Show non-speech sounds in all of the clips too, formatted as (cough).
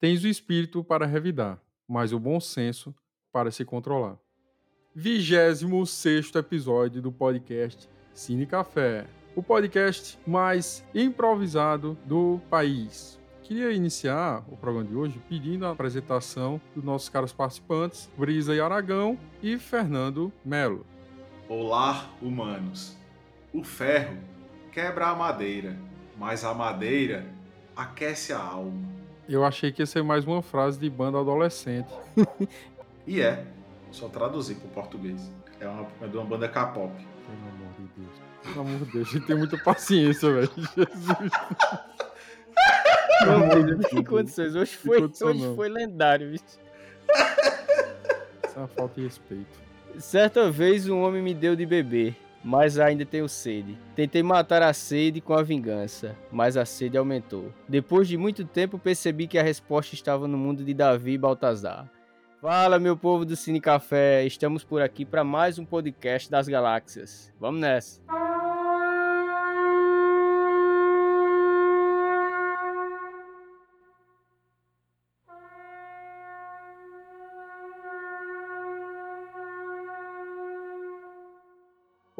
Tens o espírito para revidar, mas o bom senso para se controlar. 26 episódio do podcast Cine Café, o podcast mais improvisado do país. Queria iniciar o programa de hoje pedindo a apresentação dos nossos caros participantes, Brisa e Aragão e Fernando Melo. Olá, humanos. O ferro quebra a madeira, mas a madeira aquece a alma. Eu achei que ia ser mais uma frase de banda adolescente. (laughs) e é, só traduzir para o português. É, uma, é de uma banda K-pop. Pelo amor de Deus. Pelo amor de Deus, a gente tem muita paciência, velho. (laughs) Jesus. Pelo amor de Deus. condições. Hoje foi, hoje foi lendário, bicho. Isso é uma falta de respeito. Certa vez um homem me deu de beber mas ainda tenho sede. Tentei matar a sede com a vingança, mas a sede aumentou. Depois de muito tempo percebi que a resposta estava no mundo de Davi e Baltazar. Fala, meu povo do Cine Café, estamos por aqui para mais um podcast das galáxias. Vamos nessa!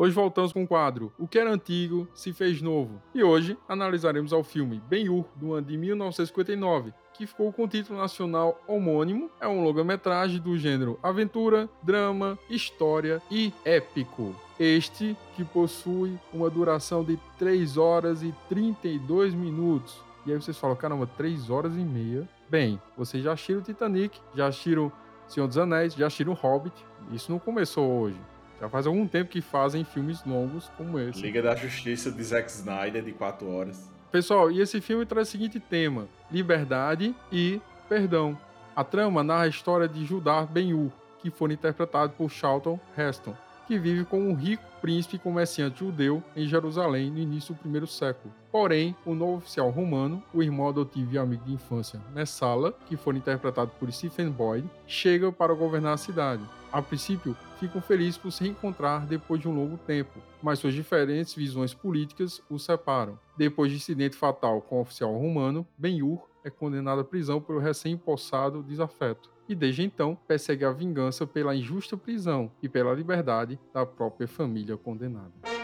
Hoje voltamos com o quadro O que era antigo se fez novo. E hoje analisaremos o filme Ben-Hur, do ano de 1959, que ficou com o título nacional homônimo. É um longa-metragem do gênero aventura, drama, história e épico. Este que possui uma duração de 3 horas e 32 minutos. E aí vocês falam, caramba, 3 horas e meia. Bem, vocês já assistiram Titanic, já assistiram Senhor dos Anéis, já assistiram Hobbit. Isso não começou hoje. Já faz algum tempo que fazem filmes longos como esse. Liga da Justiça de Zack Snyder de 4 horas. Pessoal, e esse filme traz o seguinte tema: liberdade e perdão. A trama narra a história de Judá Ben-Hur, que foi interpretado por Charlton Heston, que vive como um rico príncipe comerciante judeu em Jerusalém no início do primeiro século. Porém, o novo oficial romano, o irmão adotivo e amigo de infância Messala, que foi interpretado por Stephen Boyd, chega para governar a cidade. A princípio, ficam felizes por se reencontrar depois de um longo tempo, mas suas diferentes visões políticas os separam. Depois de incidente fatal com o oficial romano, Ben-Hur é condenado à prisão pelo recém-impossado desafeto e desde então persegue a vingança pela injusta prisão e pela liberdade da própria família condenada.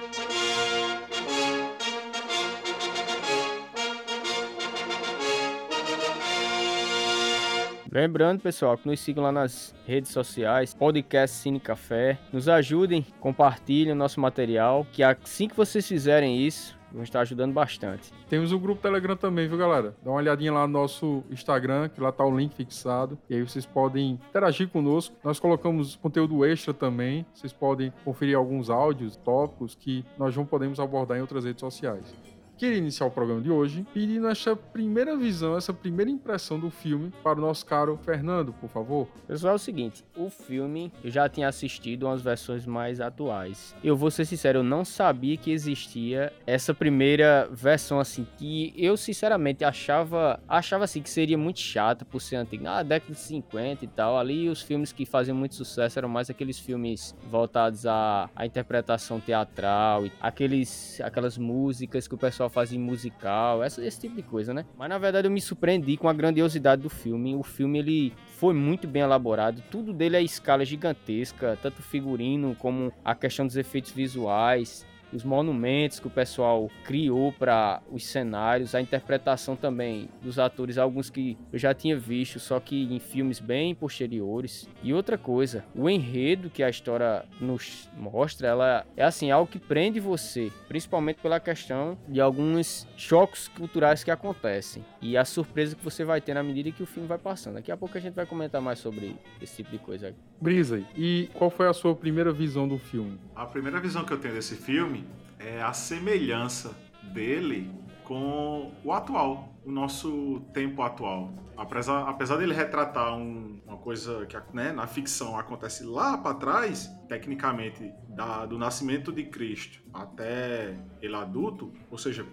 Lembrando, pessoal, que nos sigam lá nas redes sociais, podcast Cine Café. Nos ajudem, compartilhem o nosso material, que assim que vocês fizerem isso, vão estar ajudando bastante. Temos o grupo Telegram também, viu, galera? Dá uma olhadinha lá no nosso Instagram, que lá tá o link fixado. E aí vocês podem interagir conosco. Nós colocamos conteúdo extra também. Vocês podem conferir alguns áudios, tópicos que nós não podemos abordar em outras redes sociais queria iniciar o programa de hoje pedindo essa primeira visão, essa primeira impressão do filme para o nosso caro Fernando, por favor. Pessoal, é o seguinte, o filme eu já tinha assistido umas versões mais atuais. Eu vou ser sincero, eu não sabia que existia essa primeira versão assim que eu sinceramente achava, achava assim que seria muito chata por ser antiga, ah, década de 50 e tal. Ali os filmes que faziam muito sucesso eram mais aqueles filmes voltados à, à interpretação teatral, aqueles aquelas músicas que o pessoal pessoal faz em musical, essa, esse tipo de coisa, né? Mas na verdade eu me surpreendi com a grandiosidade do filme. O filme ele foi muito bem elaborado, tudo dele é escala gigantesca, tanto figurino como a questão dos efeitos visuais os monumentos que o pessoal criou para os cenários, a interpretação também dos atores, alguns que eu já tinha visto, só que em filmes bem posteriores. E outra coisa, o enredo que a história nos mostra, ela é assim, algo que prende você, principalmente pela questão de alguns choques culturais que acontecem e a surpresa que você vai ter na medida que o filme vai passando. Daqui a pouco a gente vai comentar mais sobre esse tipo de coisa. Brisa, e qual foi a sua primeira visão do filme? A primeira visão que eu tenho desse filme é a semelhança dele com o atual, o nosso tempo atual. Apesar, apesar dele retratar um, uma coisa que né, na ficção acontece lá para trás, tecnicamente, da, do nascimento de Cristo até ele adulto, ou seja,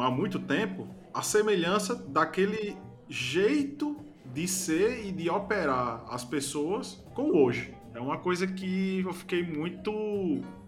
há muito tempo, a semelhança daquele jeito de ser e de operar as pessoas com hoje. É uma coisa que eu fiquei muito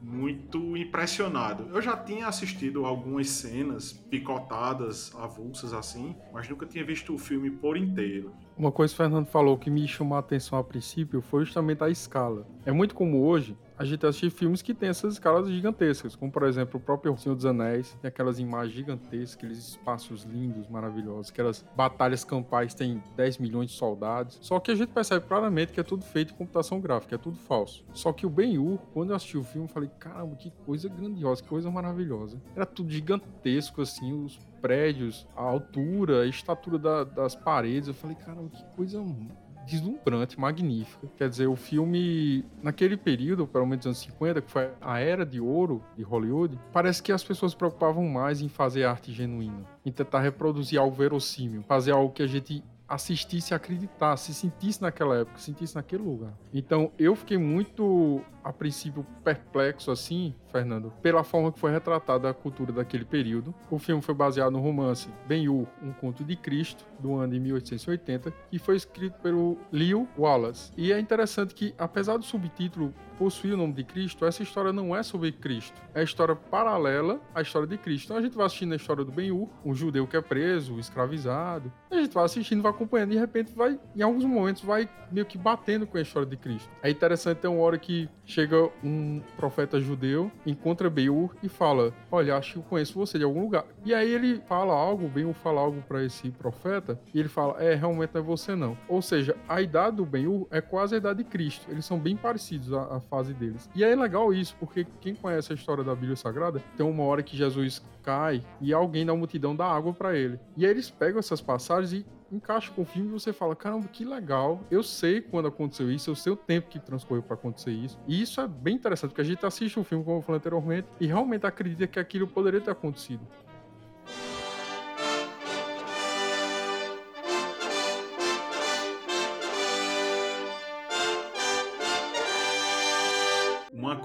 muito impressionado. Eu já tinha assistido algumas cenas picotadas, avulsas assim, mas nunca tinha visto o filme por inteiro. Uma coisa que o Fernando falou que me chamou a atenção a princípio foi justamente a escala. É muito comum hoje a gente assistir filmes que tem essas escalas gigantescas, como por exemplo o próprio Senhor dos Anéis, tem aquelas imagens gigantescas, aqueles espaços lindos, maravilhosos, aquelas batalhas campais tem 10 milhões de soldados. Só que a gente percebe claramente que é tudo feito em computação gráfica, é tudo falso. Só que o Ben-Hur, quando eu assisti o filme, eu falei, caramba, que coisa grandiosa, que coisa maravilhosa. Era tudo gigantesco, assim, os prédios, a altura, a estatura da, das paredes. Eu falei, caramba, que coisa deslumbrante, magnífica. Quer dizer, o filme, naquele período, pelo menos anos 50, que foi a era de ouro de Hollywood, parece que as pessoas se preocupavam mais em fazer arte genuína, em tentar reproduzir algo verossímil, fazer algo que a gente assistisse, acreditasse, se sentisse naquela época, se sentisse naquele lugar. Então eu fiquei muito, a princípio, perplexo assim, Fernando, pela forma que foi retratada a cultura daquele período. O filme foi baseado no romance Ben-Hur, Um Conto de Cristo, do ano de 1880, que foi escrito pelo Leo Wallace. E é interessante que, apesar do subtítulo possuir o nome de Cristo, essa história não é sobre Cristo. É história paralela à história de Cristo. Então a gente vai assistindo a história do Ben-Hur, um judeu que é preso, escravizado. A gente vai assistindo, vai acompanhando e de repente vai, em alguns momentos, vai meio que batendo com a história de Cristo. É interessante ter uma hora que chega um profeta judeu, encontra Ben-Hur e fala: Olha, acho que eu conheço você de algum lugar. E aí ele fala algo, Ben-Hur fala algo para esse profeta e ele fala: É, realmente não é você não. Ou seja, a idade do Ben-Hur é quase a idade de Cristo. Eles são bem parecidos a fase deles. E é legal isso, porque quem conhece a história da Bíblia Sagrada, tem uma hora que Jesus cai e alguém da multidão dá água para ele. E aí eles pegam essas passagens e encaixa com o filme e você fala: caramba, que legal. Eu sei quando aconteceu isso, eu sei o tempo que transcorreu para acontecer isso. E isso é bem interessante, porque a gente assiste um filme, como eu falei anteriormente, e realmente acredita que aquilo poderia ter acontecido.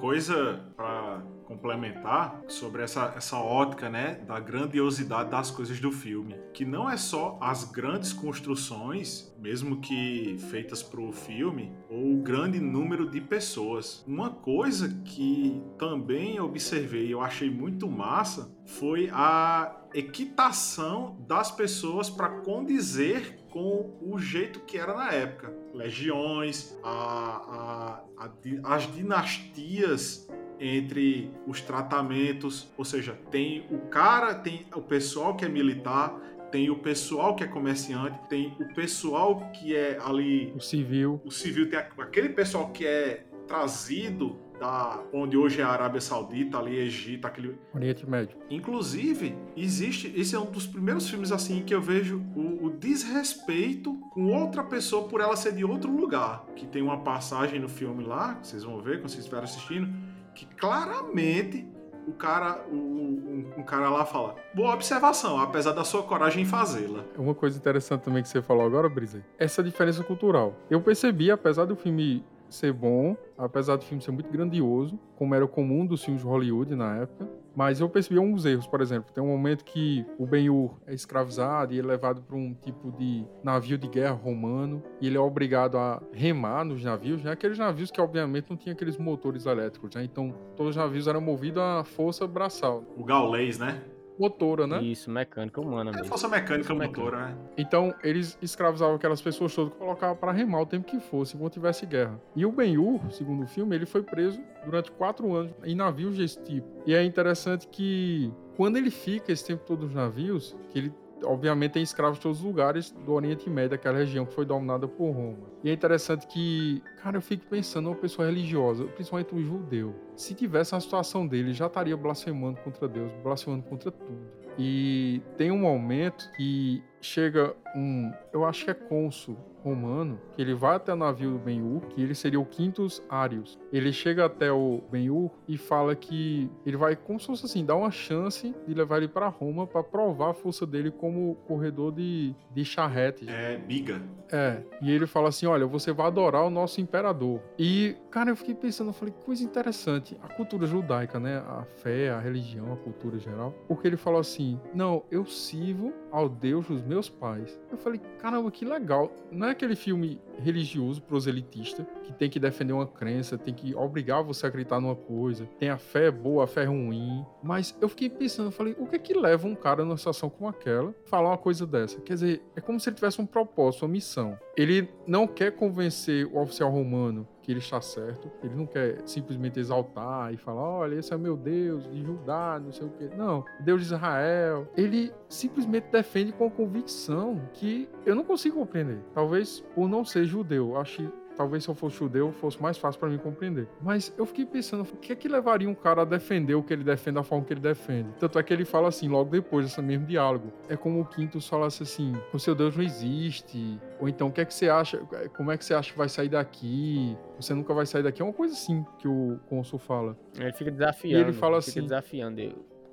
Coisa para complementar sobre essa, essa ótica, né, da grandiosidade das coisas do filme, que não é só as grandes construções, mesmo que feitas para o filme, ou grande número de pessoas. Uma coisa que também observei e eu achei muito massa foi a equitação das pessoas para condizer com o jeito que era na época. Legiões, a, a, a, as dinastias entre os tratamentos, ou seja, tem o cara, tem o pessoal que é militar, tem o pessoal que é comerciante, tem o pessoal que é ali o civil, o civil tem aquele pessoal que é trazido da onde hoje é a Arábia Saudita, ali Egito, aquele Oriente Médio. Inclusive, existe, esse é um dos primeiros filmes assim que eu vejo o, o, desrespeito com outra pessoa por ela ser de outro lugar, que tem uma passagem no filme lá, que vocês vão ver quando vocês estiverem assistindo, que claramente o cara, o, um, cara lá fala: boa observação, apesar da sua coragem em fazê-la. Uma coisa interessante também que você falou agora, Brisa, essa diferença cultural. Eu percebi, apesar do filme ser bom, apesar do filme ser muito grandioso, como era comum dos filmes de Hollywood na época, mas eu percebi alguns erros, por exemplo, tem um momento que o Ben-Hur é escravizado e é levado para um tipo de navio de guerra romano e ele é obrigado a remar nos navios, né? Aqueles navios que obviamente não tinham aqueles motores elétricos, né? Então todos os navios eram movidos a força braçal. O gaulês, né? Motora, né? Isso, mecânica humana mesmo. É força mecânica motora, né? Então, eles escravizavam aquelas pessoas todas, colocavam para remar o tempo que fosse, enquanto tivesse guerra. E o Ben-Hur, segundo o filme, ele foi preso durante quatro anos em navios desse tipo. E é interessante que quando ele fica esse tempo todo nos navios, que ele obviamente tem escravos de todos os lugares do Oriente Médio, aquela região que foi dominada por Roma. E é interessante que, cara, eu fico pensando uma pessoa religiosa, principalmente um judeu, se tivesse uma situação dele, já estaria blasfemando contra Deus, blasfemando contra tudo. E tem um momento que chega um, eu acho que é cônsul romano, que ele vai até o navio do Ben-Hur, que ele seria o Quintus Arius. Ele chega até o Ben-Hur e fala que ele vai, como se fosse assim, dar uma chance de levar ele para Roma para provar a força dele como corredor de, de charrete. É, biga. É, e ele fala assim, olha, você vai adorar o nosso imperador. E, cara, eu fiquei pensando, eu falei, coisa interessante, a cultura judaica, né, a fé, a religião, a cultura geral, porque ele falou assim, não, eu sirvo ao Deus dos meus pais. Eu falei, caramba, que legal. Não é aquele filme religioso, proselitista, que tem que defender uma crença, tem que obrigar você a acreditar numa coisa, tem a fé boa, a fé ruim. Mas eu fiquei pensando, eu falei, o que é que leva um cara numa situação como aquela falar uma coisa dessa? Quer dizer, é como se ele tivesse um propósito, uma missão. Ele não quer convencer o oficial romano que ele está certo. Ele não quer simplesmente exaltar e falar, olha, esse é meu Deus de Judá, não sei o quê. Não, Deus de Israel. Ele simplesmente defende com convicção que eu não consigo compreender. Talvez por não ser judeu. Acho talvez se eu fosse judeu fosse mais fácil para mim compreender. Mas eu fiquei pensando, o que é que levaria um cara a defender o que ele defende da forma que ele defende? Tanto é que ele fala assim, logo depois desse mesmo diálogo. É como o Quintus falasse assim, o seu Deus não existe. Ou então, o que é que você acha, como é que você acha que vai sair daqui? Você nunca vai sair daqui. É uma coisa assim que o Consul fala. Ele fica desafiando. E ele fala ele assim... desafiando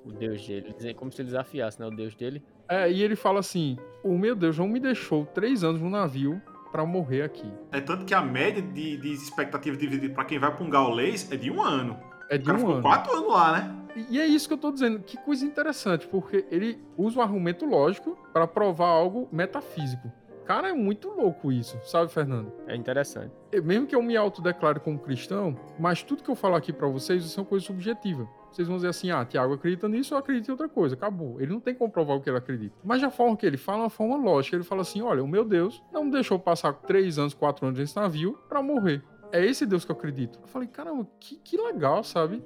o Deus dele. Como se ele desafiasse, né? O Deus dele. É, e ele fala assim: O meu Deus não me deixou três anos no navio para morrer aqui. É tanto que a média de, de expectativa de vida para quem vai para um gaulês é de um ano. É de um ficou ano. quatro anos lá, né? E é isso que eu tô dizendo. Que coisa interessante, porque ele usa o argumento lógico para provar algo metafísico. Cara, é muito louco isso, sabe, Fernando? É interessante. Mesmo que eu me autodeclare como cristão, mas tudo que eu falo aqui para vocês são coisas subjetivas. Vocês vão dizer assim, ah, Tiago acredita nisso, eu acredito em outra coisa. Acabou. Ele não tem como provar o que ele acredita. Mas a forma que ele fala é uma forma lógica. Ele fala assim, olha, o meu Deus não me deixou passar três anos, quatro anos nesse navio para morrer. É esse Deus que eu acredito. Eu falei, caramba, que, que legal, sabe?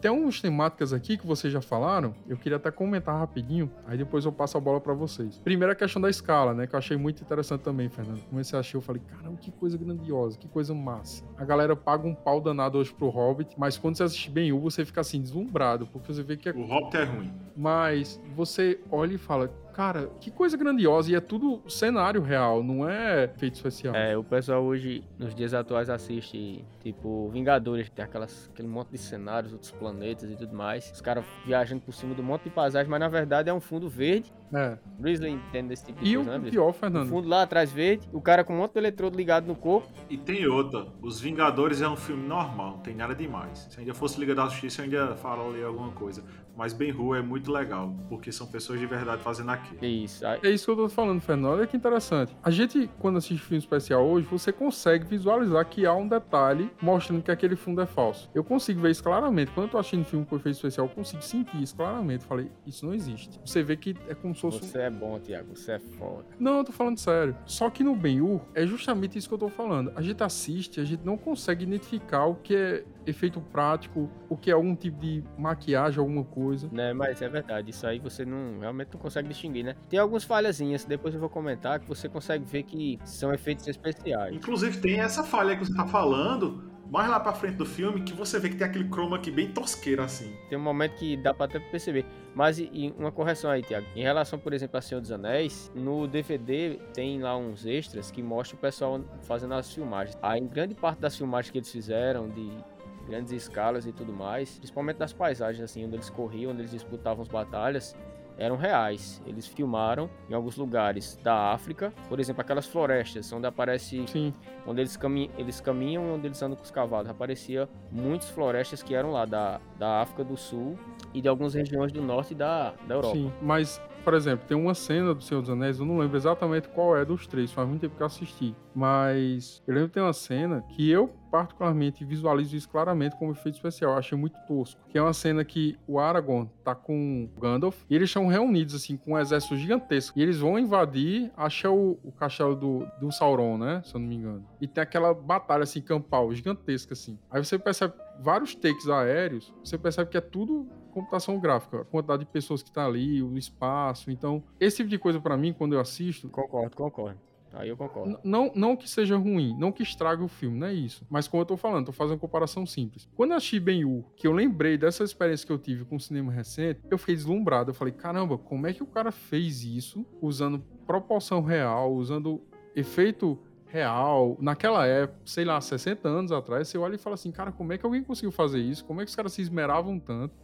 Tem algumas temáticas aqui que vocês já falaram, eu queria até comentar rapidinho, aí depois eu passo a bola para vocês. Primeiro a questão da escala, né, que eu achei muito interessante também, Fernando. Comecei a achar, eu falei, caramba, que coisa grandiosa, que coisa massa. A galera paga um pau danado hoje pro Hobbit, mas quando você assiste bem o, você fica assim, deslumbrado, porque você vê que é... O Hobbit é ruim. Mas você olha e fala, Cara, que coisa grandiosa. E é tudo cenário real, não é feito especial. É, o pessoal hoje, nos dias atuais, assiste, tipo, Vingadores, tem aquelas, aquele monte de cenários, outros planetas e tudo mais. Os caras viajando por cima do monte de paisagem, mas na verdade é um fundo verde. É. Grizzly entende desse tipo de e coisa, o né, pior, Fernando. O fundo lá atrás verde, o cara com um monte de eletrodo ligado no corpo. E tem outra. Os Vingadores é um filme normal, não tem nada demais. Se ainda fosse Liga da Justiça, eu ainda falaria alguma coisa. Mas Ben Hur é muito legal, porque são pessoas de verdade fazendo aquilo. É isso. É isso que eu tô falando, Fernando. Olha que interessante. A gente, quando assiste filme especial hoje, você consegue visualizar que há um detalhe mostrando que aquele fundo é falso. Eu consigo ver isso claramente. Quando eu tô assistindo filme com efeito especial, eu consigo sentir isso claramente. falei, isso não existe. Você vê que é como se fosse. Você é bom, Tiago. Você é foda. Não, eu tô falando sério. Só que no Ben-Hur é justamente isso que eu tô falando. A gente assiste, a gente não consegue identificar o que é efeito prático, o que é algum tipo de maquiagem, alguma coisa. Né, mas é verdade, isso aí você não realmente não consegue distinguir, né? Tem algumas falhazinhas, depois eu vou comentar, que você consegue ver que são efeitos especiais. Inclusive tem essa falha que você tá falando, mais lá pra frente do filme, que você vê que tem aquele chroma aqui bem tosqueiro assim. Tem um momento que dá pra até perceber. Mas e uma correção aí, Tiago. Em relação, por exemplo, a Senhor dos Anéis, no DVD tem lá uns extras que mostram o pessoal fazendo as filmagens. Aí, em grande parte das filmagens que eles fizeram, de grandes escalas e tudo mais, principalmente das paisagens, assim, onde eles corriam, onde eles disputavam as batalhas, eram reais. Eles filmaram em alguns lugares da África, por exemplo, aquelas florestas onde aparece, Sim. onde eles, cami eles caminham e onde eles andam com os cavalos. Aparecia muitas florestas que eram lá da, da África do Sul e de algumas regiões do norte da, da Europa. Sim, mas por exemplo, tem uma cena do Senhor dos Anéis, eu não lembro exatamente qual é dos três, faz muito tempo que eu assisti. Mas eu lembro que tem uma cena que eu, particularmente, visualizo isso claramente como efeito especial. Eu achei muito tosco. Que é uma cena que o Aragorn tá com o Gandalf e eles estão reunidos, assim, com um exército gigantesco. E eles vão invadir, acho é o, o castelo do, do Sauron, né? Se eu não me engano. E tem aquela batalha, assim, campal, gigantesca, assim. Aí você percebe vários takes aéreos, você percebe que é tudo computação gráfica, a quantidade de pessoas que está ali, o espaço. Então, esse tipo de coisa para mim, quando eu assisto. Concordo, concordo. Aí eu concordo. Não, não que seja ruim, não que estrague o filme, não é isso. Mas como eu tô falando, tô fazendo uma comparação simples. Quando eu assisti Ben-Hur, que eu lembrei dessa experiência que eu tive com o cinema recente, eu fiquei deslumbrado. Eu falei, caramba, como é que o cara fez isso usando proporção real, usando efeito real, naquela época, sei lá, 60 anos atrás, você olha e fala assim, cara, como é que alguém conseguiu fazer isso? Como é que os caras se esmeravam tanto?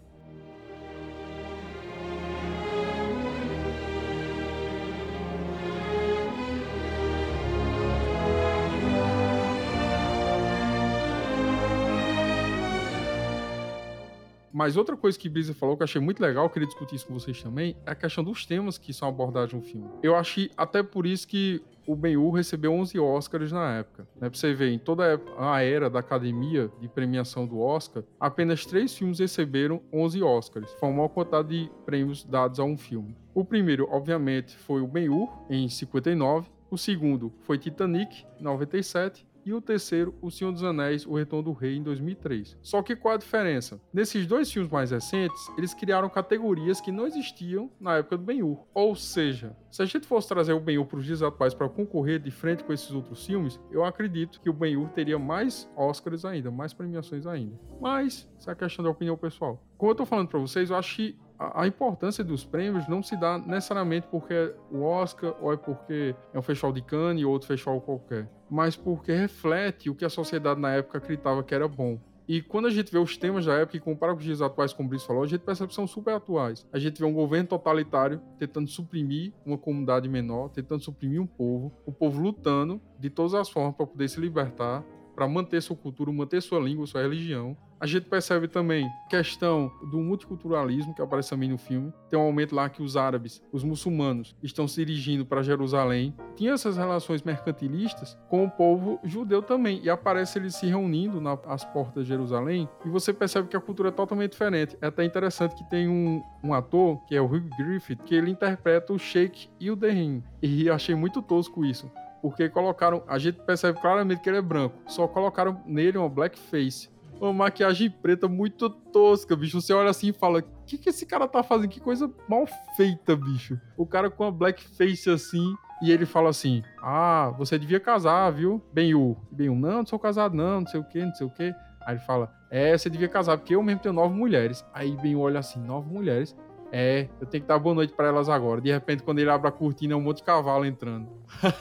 Mas outra coisa que Brisa falou que eu achei muito legal, queria discutir isso com vocês também, é a questão dos temas que são abordados no filme. Eu achei até por isso que o Ben-Hur recebeu 11 Oscars na época. Né? Pra você ver, em toda a era da academia de premiação do Oscar, apenas três filmes receberam 11 Oscars. Foi a maior quantidade de prêmios dados a um filme. O primeiro, obviamente, foi o Ben-Hur, em 59. O segundo foi Titanic, em 97 e o terceiro, O Senhor dos Anéis, O Retorno do Rei, em 2003. Só que qual a diferença? Nesses dois filmes mais recentes, eles criaram categorias que não existiam na época do Ben-Hur. Ou seja, se a gente fosse trazer o Ben-Hur para os dias atuais para concorrer de frente com esses outros filmes, eu acredito que o Ben-Hur teria mais Oscars ainda, mais premiações ainda. Mas, isso é questão da opinião pessoal. Como eu tô falando para vocês, eu acho que a, importância dos prêmios não se dá necessariamente porque é o Oscar ou é porque é um festival de Cannes ou outro festival qualquer, mas porque reflete o que a sociedade na época acreditava que era bom. E quando a gente vê os temas da época e compara com os dias atuais, como o Brice falou, a gente percebe que são super atuais. A gente vê um governo totalitário tentando suprimir uma comunidade menor, tentando suprimir um povo, o povo lutando de todas as formas para poder se libertar, para manter sua cultura, manter sua língua, sua religião. A gente percebe também questão do multiculturalismo que aparece também no filme. Tem um momento lá que os árabes, os muçulmanos, estão se dirigindo para Jerusalém. Tinha essas relações mercantilistas com o povo judeu também. E aparece eles se reunindo nas portas de Jerusalém. E você percebe que a cultura é totalmente diferente. É até interessante que tem um, um ator, que é o Hugh Griffith, que ele interpreta o Sheikh o Derrim. E achei muito tosco isso porque colocaram. A gente percebe claramente que ele é branco. Só colocaram nele uma blackface uma maquiagem preta muito tosca, bicho. Você olha assim e fala: o que, que esse cara tá fazendo? Que coisa mal feita, bicho. O cara com a blackface assim. E ele fala assim: Ah, você devia casar, viu? Bem-o. Bem-o, não, não sou casado, não, não sei o que, não sei o que. Aí ele fala: É, você devia casar, porque eu mesmo tenho nove mulheres. Aí bem olha assim: Nove mulheres? É, eu tenho que dar boa noite para elas agora. De repente, quando ele abre a cortina, é um monte de cavalo entrando.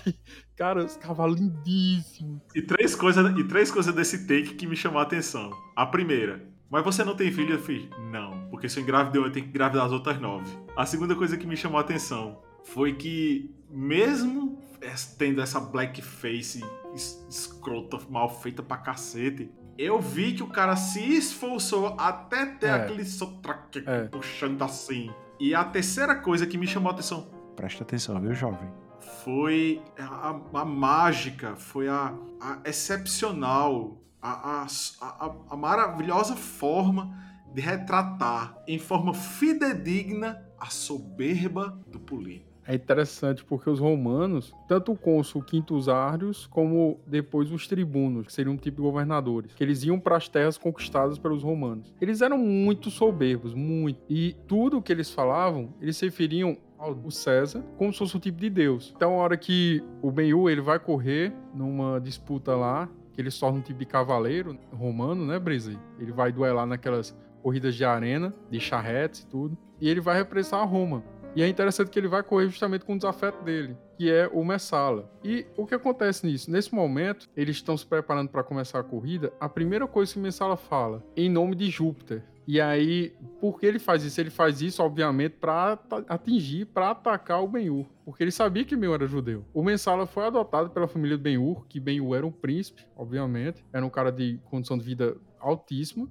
(laughs) Cara, os cavalos lindíssimos. E três coisas e três coisas desse take que me chamou a atenção. A primeira, mas você não tem filho? Eu fiz, não, porque se eu engravidei, eu tenho que engravidar as outras nove. A segunda coisa que me chamou a atenção foi que, mesmo tendo essa blackface escrota, mal feita pra cacete, eu vi que o cara se esforçou até ter é. aquele sotraque é. puxando assim. E a terceira coisa que me chamou a atenção. Presta atenção, viu, jovem? Foi a, a mágica, foi a, a excepcional, a, a, a maravilhosa forma de retratar em forma fidedigna a soberba do político é interessante porque os romanos, tanto o cônsul Quintus Arrius, como depois os tribunos, que seriam um tipo de governadores, que eles iam para as terras conquistadas pelos romanos. Eles eram muito soberbos, muito. E tudo que eles falavam, eles se referiam ao César como se fosse um tipo de deus. Então, a hora que o Ben-Hur, ele vai correr numa disputa lá, que ele se torna um tipo de cavaleiro romano, né, Brisa? Ele vai duelar naquelas corridas de arena, de charretes e tudo. E ele vai repressar Roma. E é interessante que ele vai correr justamente com o desafeto dele, que é o Messala. E o que acontece nisso? Nesse momento, eles estão se preparando para começar a corrida. A primeira coisa que o Messala fala, em nome de Júpiter. E aí, por que ele faz isso? Ele faz isso, obviamente, para atingir, para atacar o Ben-Hur. Porque ele sabia que Ben-Hur era judeu. O Mensala foi adotado pela família Ben-Hur, que Ben-Hur era um príncipe, obviamente. Era um cara de condição de vida altíssima,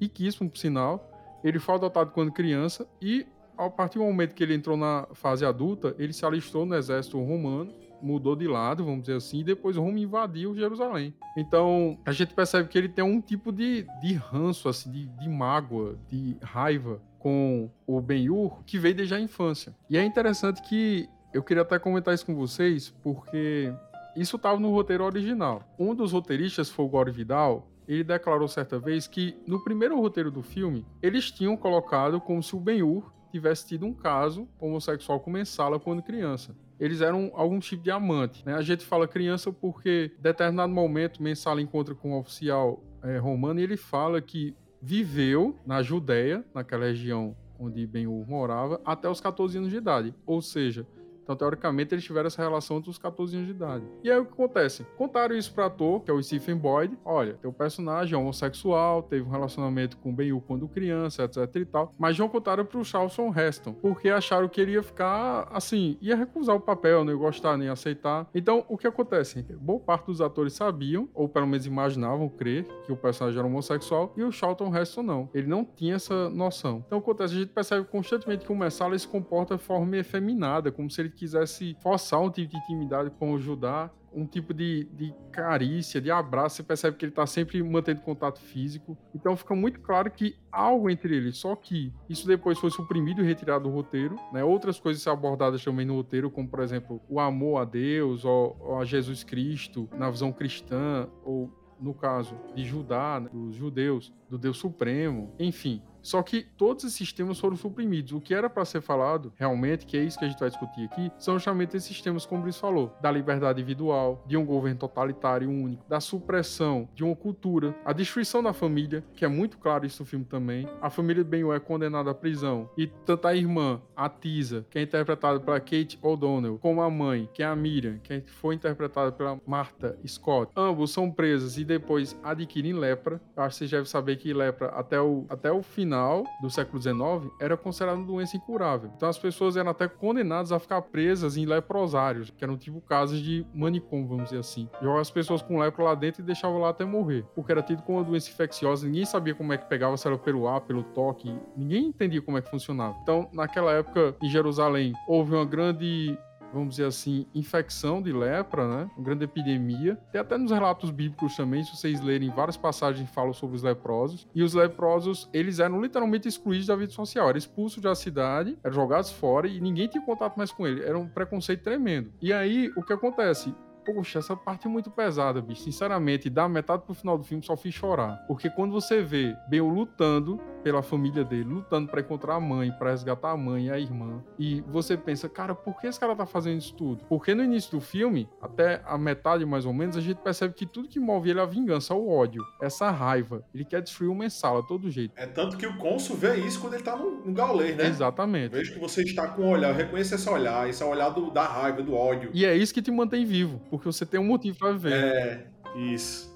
riquíssimo, por sinal. Ele foi adotado quando criança e a partir do momento que ele entrou na fase adulta, ele se alistou no exército romano, mudou de lado, vamos dizer assim, e depois Roma invadiu Jerusalém. Então, a gente percebe que ele tem um tipo de, de ranço, assim, de, de mágoa, de raiva com o Ben-Hur, que veio desde a infância. E é interessante que eu queria até comentar isso com vocês, porque isso estava no roteiro original. Um dos roteiristas foi o Gore Vidal, ele declarou certa vez que no primeiro roteiro do filme, eles tinham colocado como se o Ben-Hur tivesse tido um caso homossexual com Mensala quando criança. Eles eram algum tipo de amante. Né? A gente fala criança porque, em determinado momento, Mensala encontra com um oficial é, romano e ele fala que viveu na Judéia, naquela região onde Ben-Hur morava, até os 14 anos de idade. Ou seja, Então, teoricamente, eles tiveram essa relação entre os 14 anos de idade. E aí o que acontece? Contaram isso pra ator, que é o Stephen Boyd. Olha, teu personagem é homossexual, teve um relacionamento com o Ben quando criança, etc e tal. Mas não contaram pro Charlton Heston, porque acharam que ele ia ficar assim, ia recusar o papel, não ia gostar, nem aceitar. Então, o que acontece? Boa parte dos atores sabiam, ou pelo menos imaginavam crer, que o personagem era homossexual, e o Charlton Heston não. Ele não tinha essa noção. Então, acontece, a gente percebe constantemente que o Messala se comporta de forma efeminada, como se ele quisesse forçar um tipo de intimidade com o Judá um tipo de, de carícia, de abraço, você percebe que ele está sempre mantendo contato físico. Então fica muito claro que algo entre eles, só que isso depois foi suprimido e retirado do roteiro. Né? Outras coisas são abordadas também no roteiro, como por exemplo o amor a Deus ou, ou a Jesus Cristo na visão cristã, ou no caso de Judá, né, dos judeus, do Deus Supremo, enfim. Só que todos esses temas foram suprimidos. O que era para ser falado, realmente, que é isso que a gente vai discutir aqui, são justamente esses temas, como o Brice falou, da liberdade individual, de um governo totalitário único, da supressão de uma cultura, a destruição da família, que é muito claro isso no filme também. A família de Ben é condenada à prisão. E tanto a irmã, a Tisa, que é interpretada pela Kate O'Donnell, como a mãe, que é a Miriam, que foi interpretada pela Martha Scott, ambos são presos e depois adquirem lepra. Eu acho que vocês devem saber que lepra, até o, até o final final do século XIX era considerada uma doença incurável. Então as pessoas eram até condenadas a ficar presas em leprosários, que eram tipo casos de manicômio, vamos dizer assim. Jogava as pessoas com lepra lá dentro e deixavam lá até morrer, porque era tido como uma doença infecciosa, ninguém sabia como é que pegava, se era pelo ar, pelo toque, ninguém entendia como é que funcionava. Então, naquela época, em Jerusalém, houve uma grande vamos dizer assim, infecção de lepra, né? Uma grande epidemia. Tem até nos relatos bíblicos também, se vocês lerem várias passagens falam sobre os leprosos. E os leprosos, eles eram literalmente excluídos da vida social. Eram expulsos da cidade, eram jogados fora e ninguém tinha contato mais com ele. Era um preconceito tremendo. E aí, o que acontece? Poxa, essa parte é muito pesada, bicho. Sinceramente, da metade pro final do filme só fiz chorar. Porque quando você vê Bale lutando pela família dele, lutando para encontrar a mãe, para resgatar a mãe e a irmã, e você pensa, cara, por que esse cara tá fazendo isso tudo? Porque no início do filme, até a metade mais ou menos, a gente percebe que tudo que move ele é a vingança, o ódio, essa raiva. Ele quer destruir o mensal a todo jeito. É tanto que o cônsul vê isso quando ele tá no, no gaulês, né? Exatamente. Vejo que você está com um olhar, reconheça esse olhar, esse é olhar do, da raiva, do ódio. E é isso que te mantém vivo porque você tem um motivo para viver. É, isso.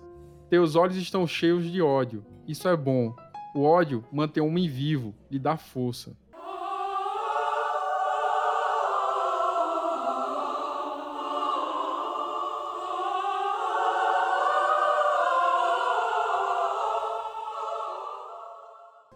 Teus olhos estão cheios de ódio. Isso é bom. O ódio mantém o homem vivo, lhe dá força.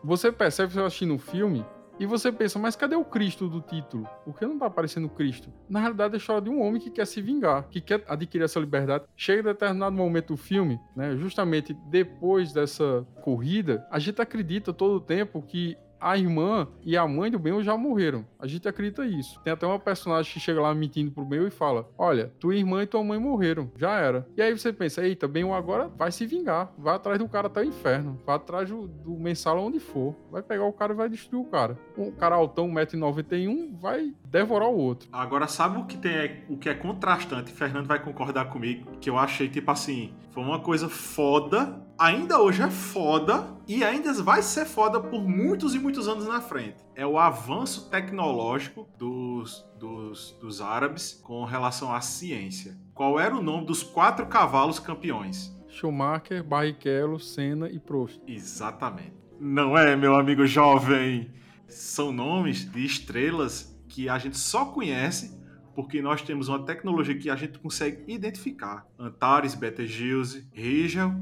Você percebe, você assistindo o filme, e você pensa, mas cadê o Cristo do título? Por que não tá aparecendo Cristo? Na realidade, é a história de um homem que quer se vingar, que quer adquirir essa liberdade. Chega a determinado momento do filme, né? Justamente depois dessa corrida, a gente acredita todo o tempo que a irmã e a mãe do Ben já morreram. A gente acredita isso. Tem até uma personagem que chega lá mentindo pro Ben e fala: Olha, tua irmã e tua mãe morreram. Já era. E aí você pensa: Eita, Ben agora vai se vingar. Vai atrás do cara até o inferno. Vai atrás do, do mensal onde for. Vai pegar o cara e vai destruir o cara. Um cara altão, 1,91m, vai devorar o outro. Agora, sabe o que, tem, o que é contrastante? Fernando vai concordar comigo. Que eu achei, tipo assim, foi uma coisa foda ainda hoje é foda e ainda vai ser foda por muitos e muitos anos na frente. É o avanço tecnológico dos, dos, dos árabes com relação à ciência. Qual era o nome dos quatro cavalos campeões? Schumacher, Barrichello, Senna e Prost. Exatamente. Não é, meu amigo jovem? São nomes de estrelas que a gente só conhece porque nós temos uma tecnologia que a gente consegue identificar. Antares, Betelgeuse, Rigel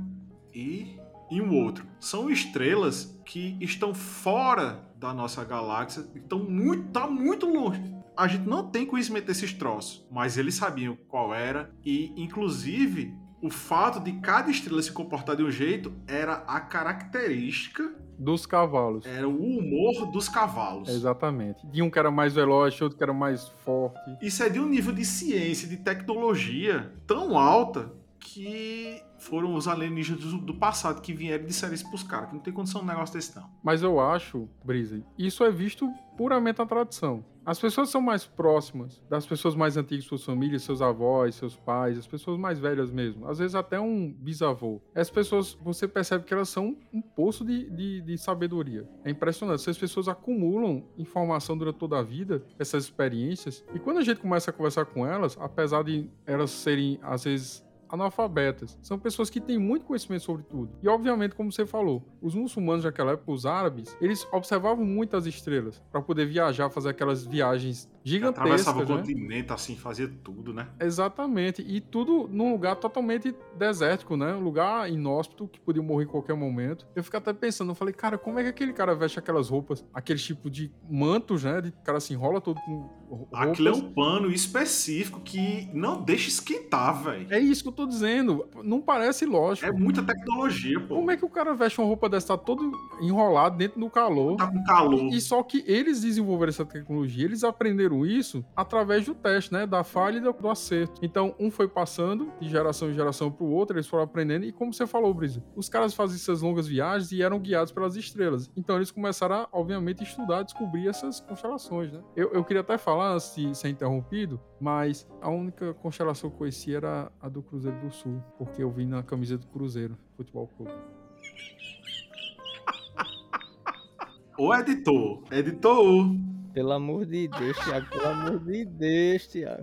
e, e um outro. São estrelas que estão fora da nossa galáxia, estão muito, tá muito longe. A gente não tem conhecimento desses troços, mas eles sabiam qual era e, inclusive, o fato de cada estrela se comportar de um jeito era a característica dos cavalos. Era o humor dos cavalos. Exatamente. De um que era mais veloz, outro que era mais forte. Isso é de um nível de ciência, de tecnologia tão alta que foram os alienígenas do, passado que vieram e disseram isso pros caras, que não tem condição de um negócio desse não. Mas eu acho, Brisa, isso é visto puramente na tradição. As pessoas são mais próximas das pessoas mais antigas, suas famílias, seus avós, seus pais, as pessoas mais velhas mesmo. Às vezes até um bisavô. As pessoas, você percebe que elas são um poço de, de, de sabedoria. É impressionante. Essas pessoas acumulam informação durante toda a vida, essas experiências. E quando a gente começa a conversar com elas, apesar de elas serem, às vezes, analfabetas. São pessoas que têm muito conhecimento sobre tudo. E, obviamente, como você falou, os muçulmanos daquela época, os árabes, eles observavam muito as estrelas para poder viajar, fazer aquelas viagens gigantescas. Atravessava né? o continente, assim, fazia tudo, né? Exatamente. E tudo num lugar totalmente desértico, né? Um lugar inóspito que podia morrer em qualquer momento. Eu fico até pensando, eu falei, cara, como é que aquele cara veste aquelas roupas, aquele tipo de mantos, né? De cara se enrola todo com roupas. Aquilo é um pano específico que não deixa esquentar, velho. É isso que eu tô dizendo. Não parece lógico. É muita tecnologia, pô. Como é que o cara veste uma roupa dessa, tá todo enrolado dentro do calor? Tá com calor. E só que eles desenvolveram essa tecnologia, eles aprenderam isso através do teste, né? Da falha e do, do acerto. Então, um foi passando de geração em geração pro outro, eles foram aprendendo. E como você falou, Brisa, os caras faziam essas longas viagens e eram guiados pelas estrelas. Então, eles começaram a, obviamente, estudar, descobrir essas constelações, né? Eu, eu queria até falar, de ser interrompido, mas a única constelação que eu conhecia era a do Cruzeiro do Sul, porque eu vi na camisa do Cruzeiro Futebol Clube. (laughs) Ô, editor. Editor. Pelo amor de Deus, Thiago. Pelo amor de Deus, Thiago.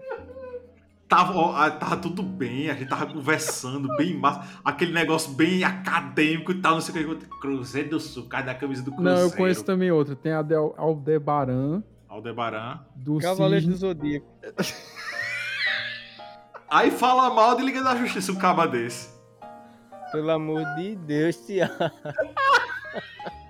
Tava, ó, ah, tava tudo bem, a gente tava conversando bem massa. Aquele negócio bem acadêmico e tal, não sei o que. Cruzeiro do Sul, cara da camisa do Cruzeiro. Não, eu conheço também outra. Tem a de Aldebaran, Aldebaran. do Cavaleiro do. Zodíaco. (laughs) Aí fala mal de Liga da Justiça, um caba desse. Pelo amor de Deus, Thiago. (laughs)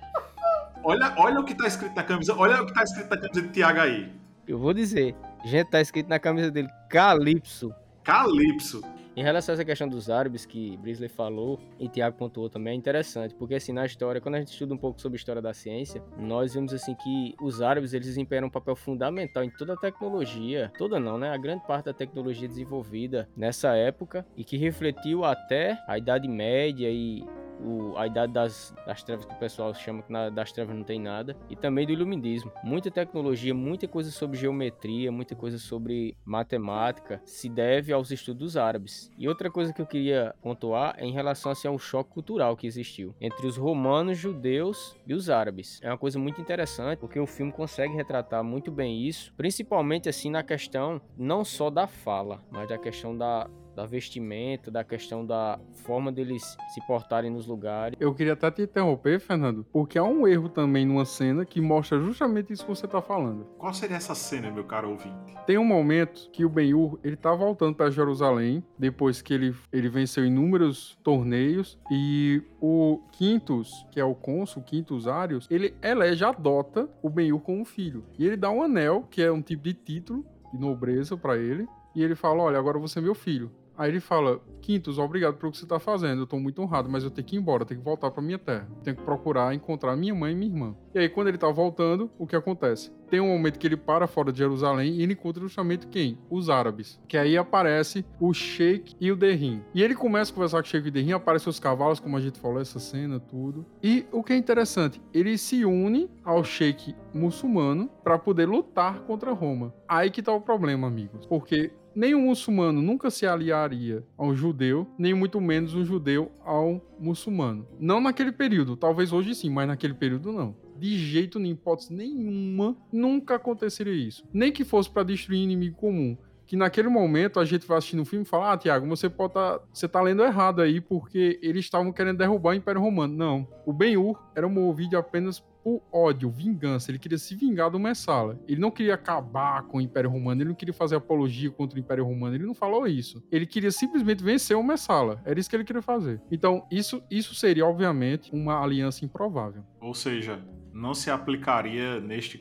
Olha, olha o que tá escrito na camisa, olha o que tá escrito na camisa de Tiago aí. Eu vou dizer. Gente, tá escrito na camisa dele Calypso. Calypso. Em relação a essa questão dos árabes que Brisley falou e Tiago pontuou também, é interessante, porque assim, na história, quando a gente estuda um pouco sobre a história da ciência, nós vemos assim que os árabes, eles desempenham um papel fundamental em toda a tecnologia, toda não, né? A grande parte da tecnologia desenvolvida nessa época e que refletiu até a Idade Média e o- a idade das, das trevas que o pessoal chama que na, das trevas não tem nada, e também do iluminismo. Muita tecnologia, muita coisa sobre geometria, muita coisa sobre matemática se deve aos estudos árabes. E outra coisa que eu queria pontuar é em relação assim, ao choque cultural que existiu entre os romanos, judeus e os árabes. É uma coisa muito interessante porque o filme consegue retratar muito bem isso, principalmente assim na questão não só da fala, mas da questão da da vestimenta, da questão da forma deles se portarem nos lugares. Eu queria até te interromper, Fernando, porque há um erro também numa cena que mostra justamente isso que você tá falando. Qual seria essa cena, meu caro ouvinte? Tem um momento que o Ben-Hur, ele tá voltando para Jerusalém, depois que ele, ele venceu inúmeros torneios, e o Quintus, que é o cônsul, Quintus Arius, ele elege, adota o Ben-Hur como filho. E ele dá um anel, que é um tipo de título de nobreza para ele, e ele fala, olha, agora você é meu filho. Aí ele fala: Quintus, obrigado pelo que você tá fazendo. Eu tô muito honrado, mas eu tenho que ir embora, tenho que voltar pra minha terra. Tenho que procurar encontrar minha mãe e minha irmã. E aí, quando ele tá voltando, o que acontece? Tem um momento que ele para fora de Jerusalém e ele encontra justamente quem? Os árabes. Que aí aparece o Sheik e o Derrim. E ele começa a conversar com o Sheik e o Derrim, aparecem os cavalos, como a gente falou, essa cena, tudo. E o que é interessante, ele se une ao Sheik muçulmano para poder lutar contra Roma. Aí que tá o problema, amigos. Porque nenhum muçulmano nunca se aliaria a um judeu, nem muito menos um judeu ao muçulmano. Não naquele período, talvez hoje sim, mas naquele período não. De jeito nenhum, hipótese nenhuma, nunca aconteceria isso. Nem que fosse para destruir inimigo comum. Que naquele momento a gente vai assistindo o filme e fala: Ah, Tiago, você pode tá, você tá lendo errado aí, porque eles estavam querendo derrubar o Império Romano. Não. O Ben-Hur era movido apenas por ódio, vingança. Ele queria se vingar do Messala. Ele não queria acabar com o Império Romano, ele não queria fazer apologia contra o Império Romano, ele não falou isso. Ele queria simplesmente vencer o Messala. Era isso que ele queria fazer. Então, isso, isso seria, obviamente, uma aliança improvável. Ou seja, não se aplicaria neste,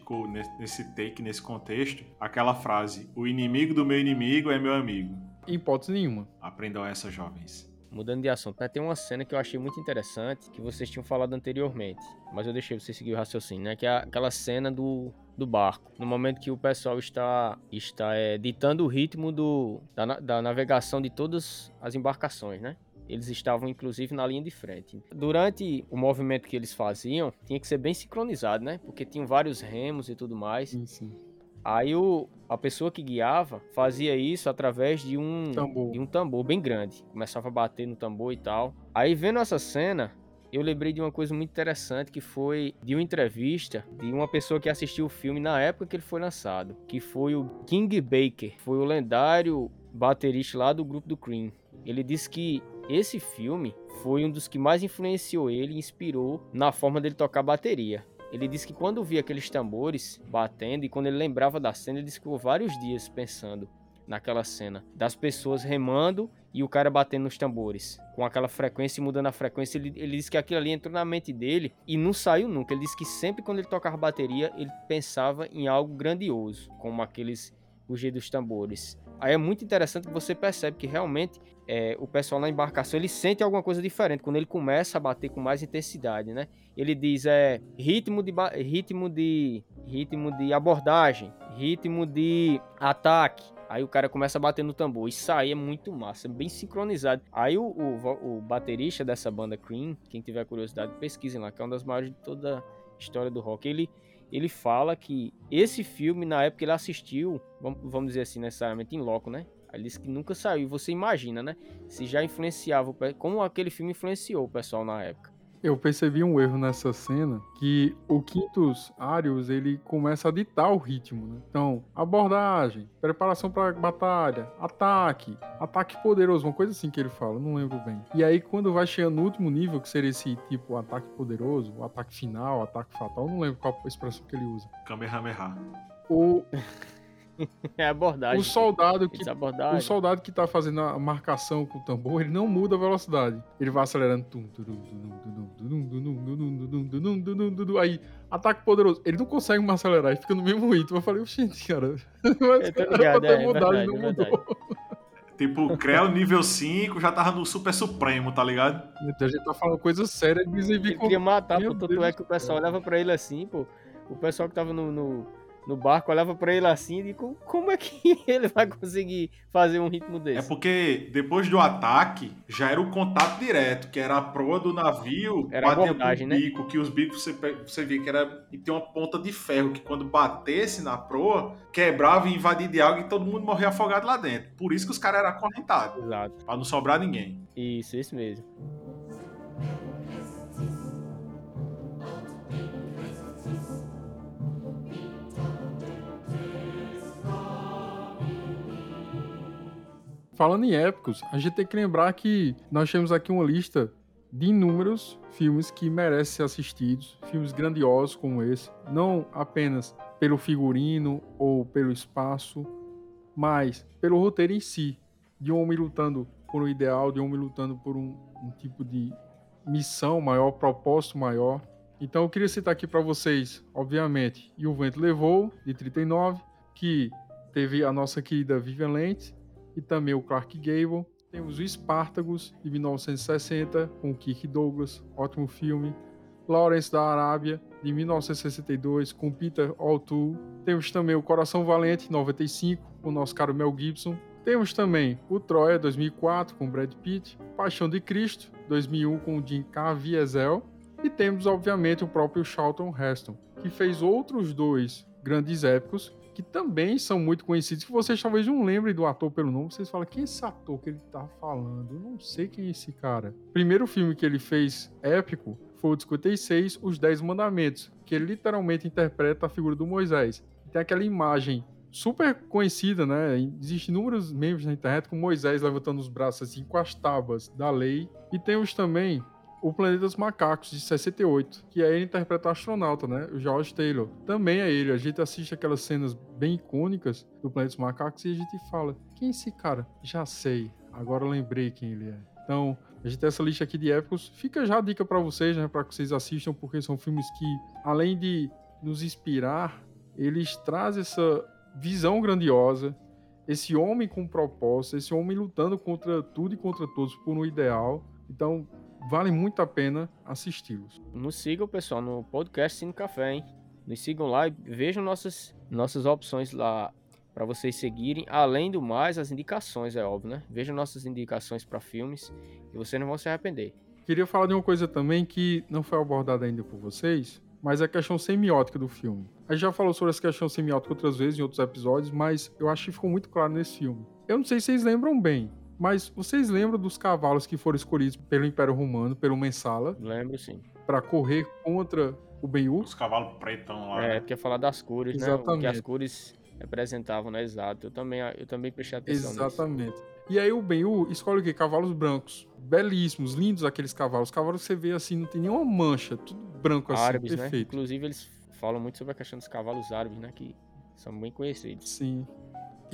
nesse take, nesse contexto, aquela frase: o inimigo do meu inimigo é meu amigo. Em hipótese nenhuma. Aprendam essa, jovens. Mudando de assunto, né? tem uma cena que eu achei muito interessante, que vocês tinham falado anteriormente, mas eu deixei você seguir o raciocínio, né? Que é aquela cena do, do barco. No momento que o pessoal está, está é, ditando o ritmo do, da, da navegação de todas as embarcações, né? Eles estavam, inclusive, na linha de frente. Durante o movimento que eles faziam, tinha que ser bem sincronizado, né? Porque tinham vários remos e tudo mais. Sim, sim. Aí o, a pessoa que guiava fazia isso através de um tambor. de um tambor bem grande. Começava a bater no tambor e tal. Aí vendo essa cena, eu lembrei de uma coisa muito interessante que foi de uma entrevista de uma pessoa que assistiu o filme na época que ele foi lançado, que foi o King Baker, foi o lendário baterista lá do grupo do Cream. Ele disse que esse filme foi um dos que mais influenciou ele e inspirou na forma dele tocar bateria. Ele disse que quando via aqueles tambores batendo e quando ele lembrava da cena, ele disse que ficou vários dias pensando naquela cena das pessoas remando e o cara batendo nos tambores com aquela frequência e mudando a frequência. Ele, ele disse que aquilo ali entrou na mente dele e não saiu nunca. Ele disse que sempre quando ele tocava bateria, ele pensava em algo grandioso, como aqueles rugir dos tambores. Aí é muito interessante que você percebe que realmente é, o pessoal na embarcação ele sente alguma coisa diferente quando ele começa a bater com mais intensidade, né? Ele diz é ritmo de ritmo de ritmo de abordagem, ritmo de ataque. Aí o cara começa a bater no tambor. Isso aí é muito massa, bem sincronizado. Aí o, o, o baterista dessa banda Cream, quem tiver curiosidade, pesquisem lá, que é uma das maiores de toda a história do rock. Ele ele fala que esse filme, na época ele assistiu, vamos, dizer assim, necessariamente em loco, né? Ele disse que nunca saiu. Você imagina, né? Se já influenciava, como aquele filme influenciou o pessoal na época. Eu percebi um erro nessa cena, que o Quintus Arius, ele começa a ditar o ritmo, né? Então, abordagem, preparação para batalha, ataque, ataque poderoso, uma coisa assim que ele fala, não lembro bem. E aí, quando vai chegando no último nível, que seria esse tipo ataque poderoso, ataque final, ataque fatal, não lembro qual a expressão que ele usa. Kamehameha. O... (laughs) É abordagem. O soldado que o soldado que tá fazendo a marcação com o tambor, ele não muda a velocidade. Ele vai acelerando. Aí, ataque poderoso. Ele não consegue mais acelerar, ele fica no mesmo ritmo. Eu falei, gente, cara. (laughs) Mas era pra ter mudado e não mudou. (laughs) Tipo, Creu nível 5 já tava no Super Supremo, tá ligado? Então a gente tá falando coisa séria de Ele queria matar, pô, tanto é que o pessoal olhava pra ele assim, pô. O pessoal que tava no, no no barco, olhava para ele assim e digo, como é que (laughs) ele vai conseguir fazer um ritmo desse? É porque depois do ataque já era o contato direto, que era a proa do navio, era com o né? bico, né? que os bicos você, você via que era e tem uma ponta de ferro que quando batesse na proa, quebrava e invadia de água e todo mundo morria afogado lá dentro. Por isso que os caras eram acorrentados. Exato. Pra não sobrar ninguém. Isso, isso mesmo. Falando em épicos, a gente tem que lembrar que nós temos aqui uma lista de inúmeros filmes que merecem ser assistidos, filmes grandiosos como esse, não apenas pelo figurino ou pelo espaço, mas pelo roteiro em si, de um homem lutando por um ideal, de um homem lutando por um, um tipo de missão maior, propósito maior. Então eu queria citar aqui para vocês, obviamente, E o Vento Levou, de 39, que teve a nossa querida Vivian Lentz, e também o Clark Gable. Temos o Spartacus, de 1960, com Kirk Douglas, ótimo filme. Lawrence da Arábia, de 1962, com Peter O'Toole. Temos também o Coração Valente, 95, com o nosso caro Mel Gibson. Temos também o Troia, 2004, com Brad Pitt. Paixão de Cristo, 2001, com Jim Caviezel. E temos, obviamente, o próprio Charlton Heston, que fez outros dois grandes épicos, que também são muito conhecidos, que vocês talvez não lembrem do ator pelo nome, vocês falam, quem é esse ator que ele tá falando? Eu não sei quem é esse cara. Primeiro filme que ele fez épico foi o de 56, Os Dez Mandamentos, que ele literalmente interpreta a figura do Moisés. Tem aquela imagem super conhecida, né? Existem inúmeros memes na internet com Moisés levantando os braços assim com as tábuas da lei. E temos também o Planeta dos Macacos, de 68, que aí ele interpreta o astronauta, né? O George Taylor. Também é ele. A gente assiste aquelas cenas bem icônicas do Planeta dos Macacos e a gente fala: quem é esse cara? Já sei. Agora lembrei quem ele é. Então, a gente tem essa lista aqui de épicos. Fica já a dica para vocês, né? Para que vocês assistam, porque são filmes que, além de nos inspirar, eles trazem essa visão grandiosa, esse homem com propósito, esse homem lutando contra tudo e contra todos por um ideal. Então, vale muito a pena assisti-los. Nos sigam, pessoal, no podcast Cine Café, hein? Nos sigam lá e vejam nossas, nossas opções lá para vocês seguirem. Além do mais, as indicações, é óbvio, né? Vejam nossas indicações para filmes e vocês não vão se arrepender. Queria falar de uma coisa também que não foi abordada ainda por vocês, mas é a questão semiótica do filme. A gente já falou sobre essa questão semiótica outras vezes em outros episódios, mas eu acho que ficou muito claro nesse filme. Eu não sei se vocês lembram bem, mas vocês lembram dos cavalos que foram escolhidos pelo Império Romano, pelo Mensala? Lembro sim. Para correr contra o Ben-Hur? Os cavalos pretão lá. É, né? porque falar das cores, Exatamente. né? O que as cores representavam, né? Exato. Eu também, eu também prestei atenção nisso. Exatamente. E aí o Ben-Hur escolhe o quê? Cavalos brancos. Belíssimos, lindos aqueles cavalos. Cavalos que você vê assim, não tem nenhuma mancha, tudo branco assim, Árabes, né? perfeito. Inclusive eles falam muito sobre a questão dos cavalos árabes, né? Que são bem conhecidos. Sim.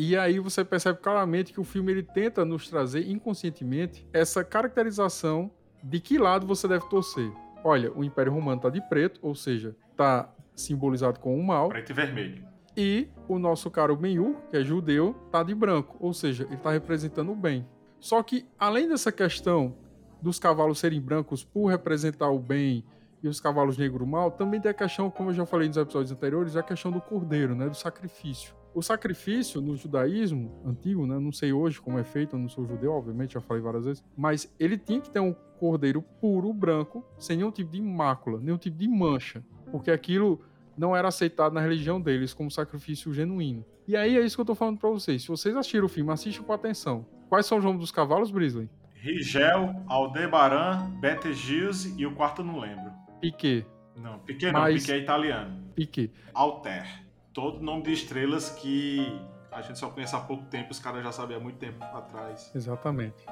E aí você percebe claramente que o filme ele tenta nos trazer inconscientemente essa caracterização de que lado você deve torcer. Olha, o Império Romano tá de preto, ou seja, tá simbolizado com o mal, Preto e vermelho. e o nosso caro Ben-Hur, que é judeu, tá de branco, ou seja, ele tá representando o bem. Só que além dessa questão dos cavalos serem brancos por representar o bem e os cavalos negros o mal, também tem a questão, como eu já falei nos episódios anteriores, a questão do cordeiro, né, do sacrifício. O sacrifício no judaísmo antigo, né, não sei hoje como é feito, eu não sou judeu, obviamente, já falei várias vezes, mas ele tinha que ter um cordeiro puro, branco, sem nenhum tipo de mácula, nenhum tipo de mancha, porque aquilo não era aceitado na religião deles como sacrifício genuíno. E aí é isso que eu tô falando pra vocês. Se vocês assistiram o filme, assistam com atenção. Quais são os nomes dos cavalos, Brisley? Rigel, Aldebaran, Betelgeuse e o quarto eu não lembro. Piquet. Não, Piquet não, Mas- Piquet é italiano. Piquet. Alter. Todo nome de estrelas que a gente só conhece há pouco tempo, os caras já sabem há muito tempo atrás. Exatamente.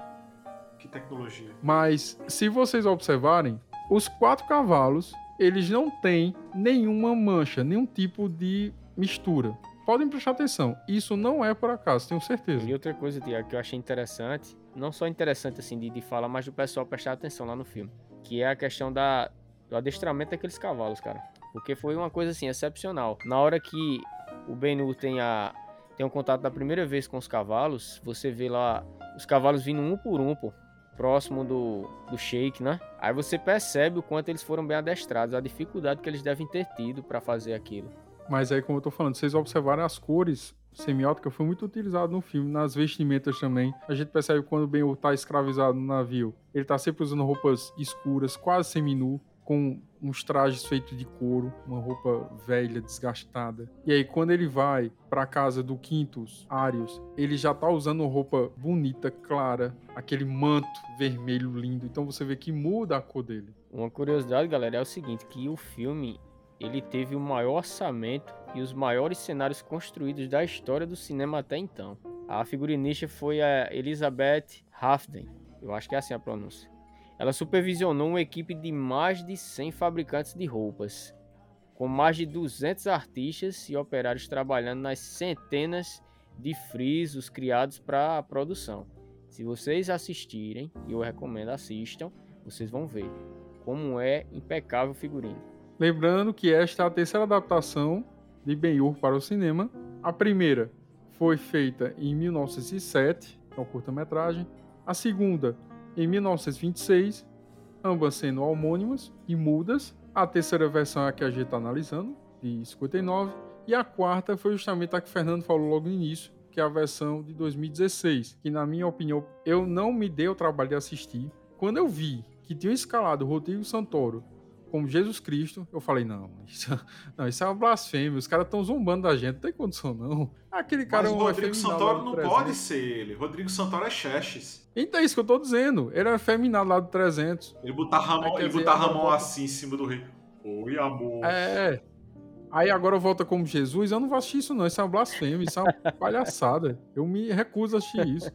Que tecnologia. Mas se vocês observarem, os quatro cavalos, eles não têm nenhuma mancha, nenhum tipo de mistura. Podem prestar atenção. Isso não é por acaso, tenho certeza. E outra coisa, Tiago, que eu achei interessante, não só interessante assim de, de falar, mas do pessoal prestar atenção lá no filme, que é a questão da, do adestramento daqueles cavalos, cara. Porque foi uma coisa assim, excepcional. Na hora que o Ben-Hur tem, a, tem um contato da primeira vez com os cavalos, você vê lá os cavalos vindo um por um, pô, próximo do, do Sheik, né? Aí você percebe o quanto eles foram bem adestrados, a dificuldade que eles devem ter tido pra fazer aquilo. Mas aí, como eu tô falando, vocês observarem as cores, semiótica foi muito utilizado no filme, nas vestimentas também. A gente percebe quando o Ben tá escravizado no navio, ele tá sempre usando roupas escuras, quase seminu, com uns trajes feitos de couro, uma roupa velha, desgastada. E aí, quando ele vai pra casa do Quintus, Arius, ele já tá usando roupa bonita, clara, aquele manto vermelho lindo. Então você vê que muda a cor dele. Uma curiosidade, galera, é o seguinte, que o filme ele teve o maior orçamento e os maiores cenários construídos da história do cinema até então. A figurinista foi a Elizabeth Hafden, eu acho que é assim a pronúncia. Ela supervisionou uma equipe de mais de 100 fabricantes de roupas, com mais de 200 artistas e operários trabalhando nas centenas de frisos criados para a produção. Se vocês assistirem, e eu recomendo assistam, vocês vão ver como é impecável o figurino. Lembrando que esta é a terceira adaptação de Ben-Hur para o cinema. A primeira foi feita em 1907, é um curta-metragem. A segunda, em 1926, ambas sendo homônimas e mudas. A terceira versão é a que a gente está analisando, de 59. E a quarta foi justamente a que o Fernando falou logo no início, que é a versão de 2016, que na minha opinião eu não me dei o trabalho de assistir. Quando eu vi que tinha escalado o Rodrigo Santoro como Jesus Cristo, eu falei, não, isso, não, isso é uma blasfêmia, os caras estão zombando da gente, não tem condição não. Aquele cara Mas é o um Rodrigo Santoro não 300. pode ser ele. Rodrigo Santoro é Xerxes. Então é isso que eu tô dizendo, ele é efeminado lá do 300. Ele botar Ramon, quer ele dizer, botar agora Ramon volta- assim em cima do rei. Oi, amor. É, aí agora volta como Jesus, eu não vou assistir isso não, isso é uma blasfêmia, isso é uma (laughs) palhaçada, eu me recuso a assistir isso.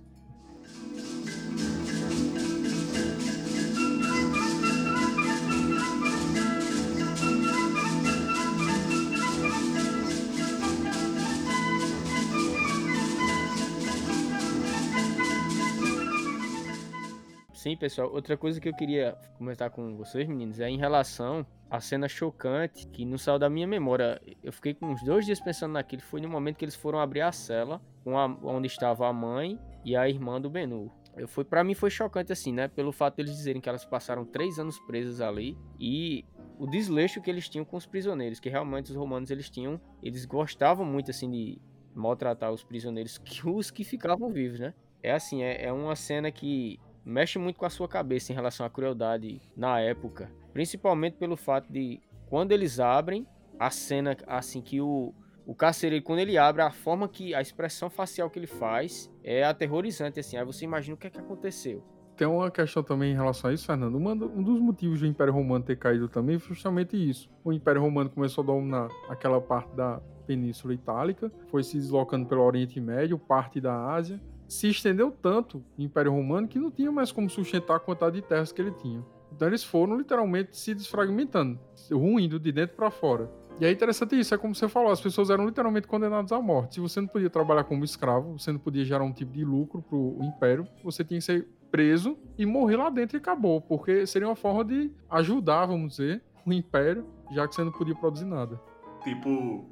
Sim, pessoal, outra coisa que eu queria comentar com vocês, meninos, é em relação à cena chocante que não saiu da minha memória. Eu fiquei com uns dois dias pensando naquilo. Foi no momento que eles foram abrir a cela a- onde estava a mãe e a irmã do Benu. Eu fui, para mim foi chocante assim, né? Pelo fato deles dizerem que elas passaram três anos presas ali e o desleixo que eles tinham com os prisioneiros, que realmente os romanos eles tinham, eles gostavam muito assim de maltratar os prisioneiros, (laughs) que os que ficavam vivos, né? É assim, é, é uma cena que mexe muito com a sua cabeça em relação à crueldade na época. Principalmente pelo fato de quando eles abrem, a cena, assim, que o, o carcereiro, quando ele abre, a forma que, a expressão facial que ele faz é aterrorizante, assim. Aí você imagina o que é que aconteceu. Tem uma questão também em relação a isso, Fernando. Um dos motivos do Império Romano ter caído também foi justamente isso. O Império Romano começou a dominar aquela parte da Península Itálica, foi se deslocando pelo Oriente Médio, parte da Ásia, se estendeu tanto o Império Romano que não tinha mais como sustentar a quantidade de terras que ele tinha. Então eles foram literalmente se desfragmentando, ruindo de dentro para fora. E é interessante isso, é como você falou, as pessoas eram literalmente condenadas à morte. Se você não podia trabalhar como escravo, você não podia gerar um tipo de lucro para o império, você tinha que ser preso e morrer lá dentro e acabou, porque seria uma forma de ajudar, vamos dizer, o império, já que você não podia produzir nada. Tipo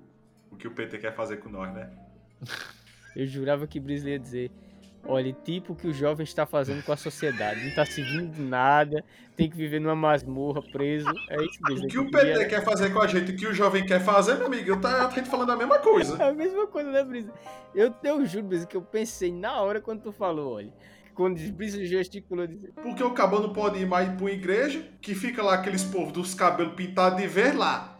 o que o PT quer fazer com nós, né? (laughs) Eu jurava que Brisley ia dizer Olha, tipo que o jovem está fazendo com a sociedade. Não está seguindo nada, tem que viver numa masmorra, preso. É isso mesmo. O que o PT quer fazer com a gente, o que o jovem quer fazer, meu amigo, tá a gente falando a mesma coisa. É (laughs) a mesma coisa, né, Brisa? Eu, eu juro, Brisa, que eu pensei na hora quando tu falou, olha. Quando Brisa gesticulou. Porque o cabano pode ir mais pra uma igreja, que fica lá aqueles povos dos cabelos pintados de verde lá.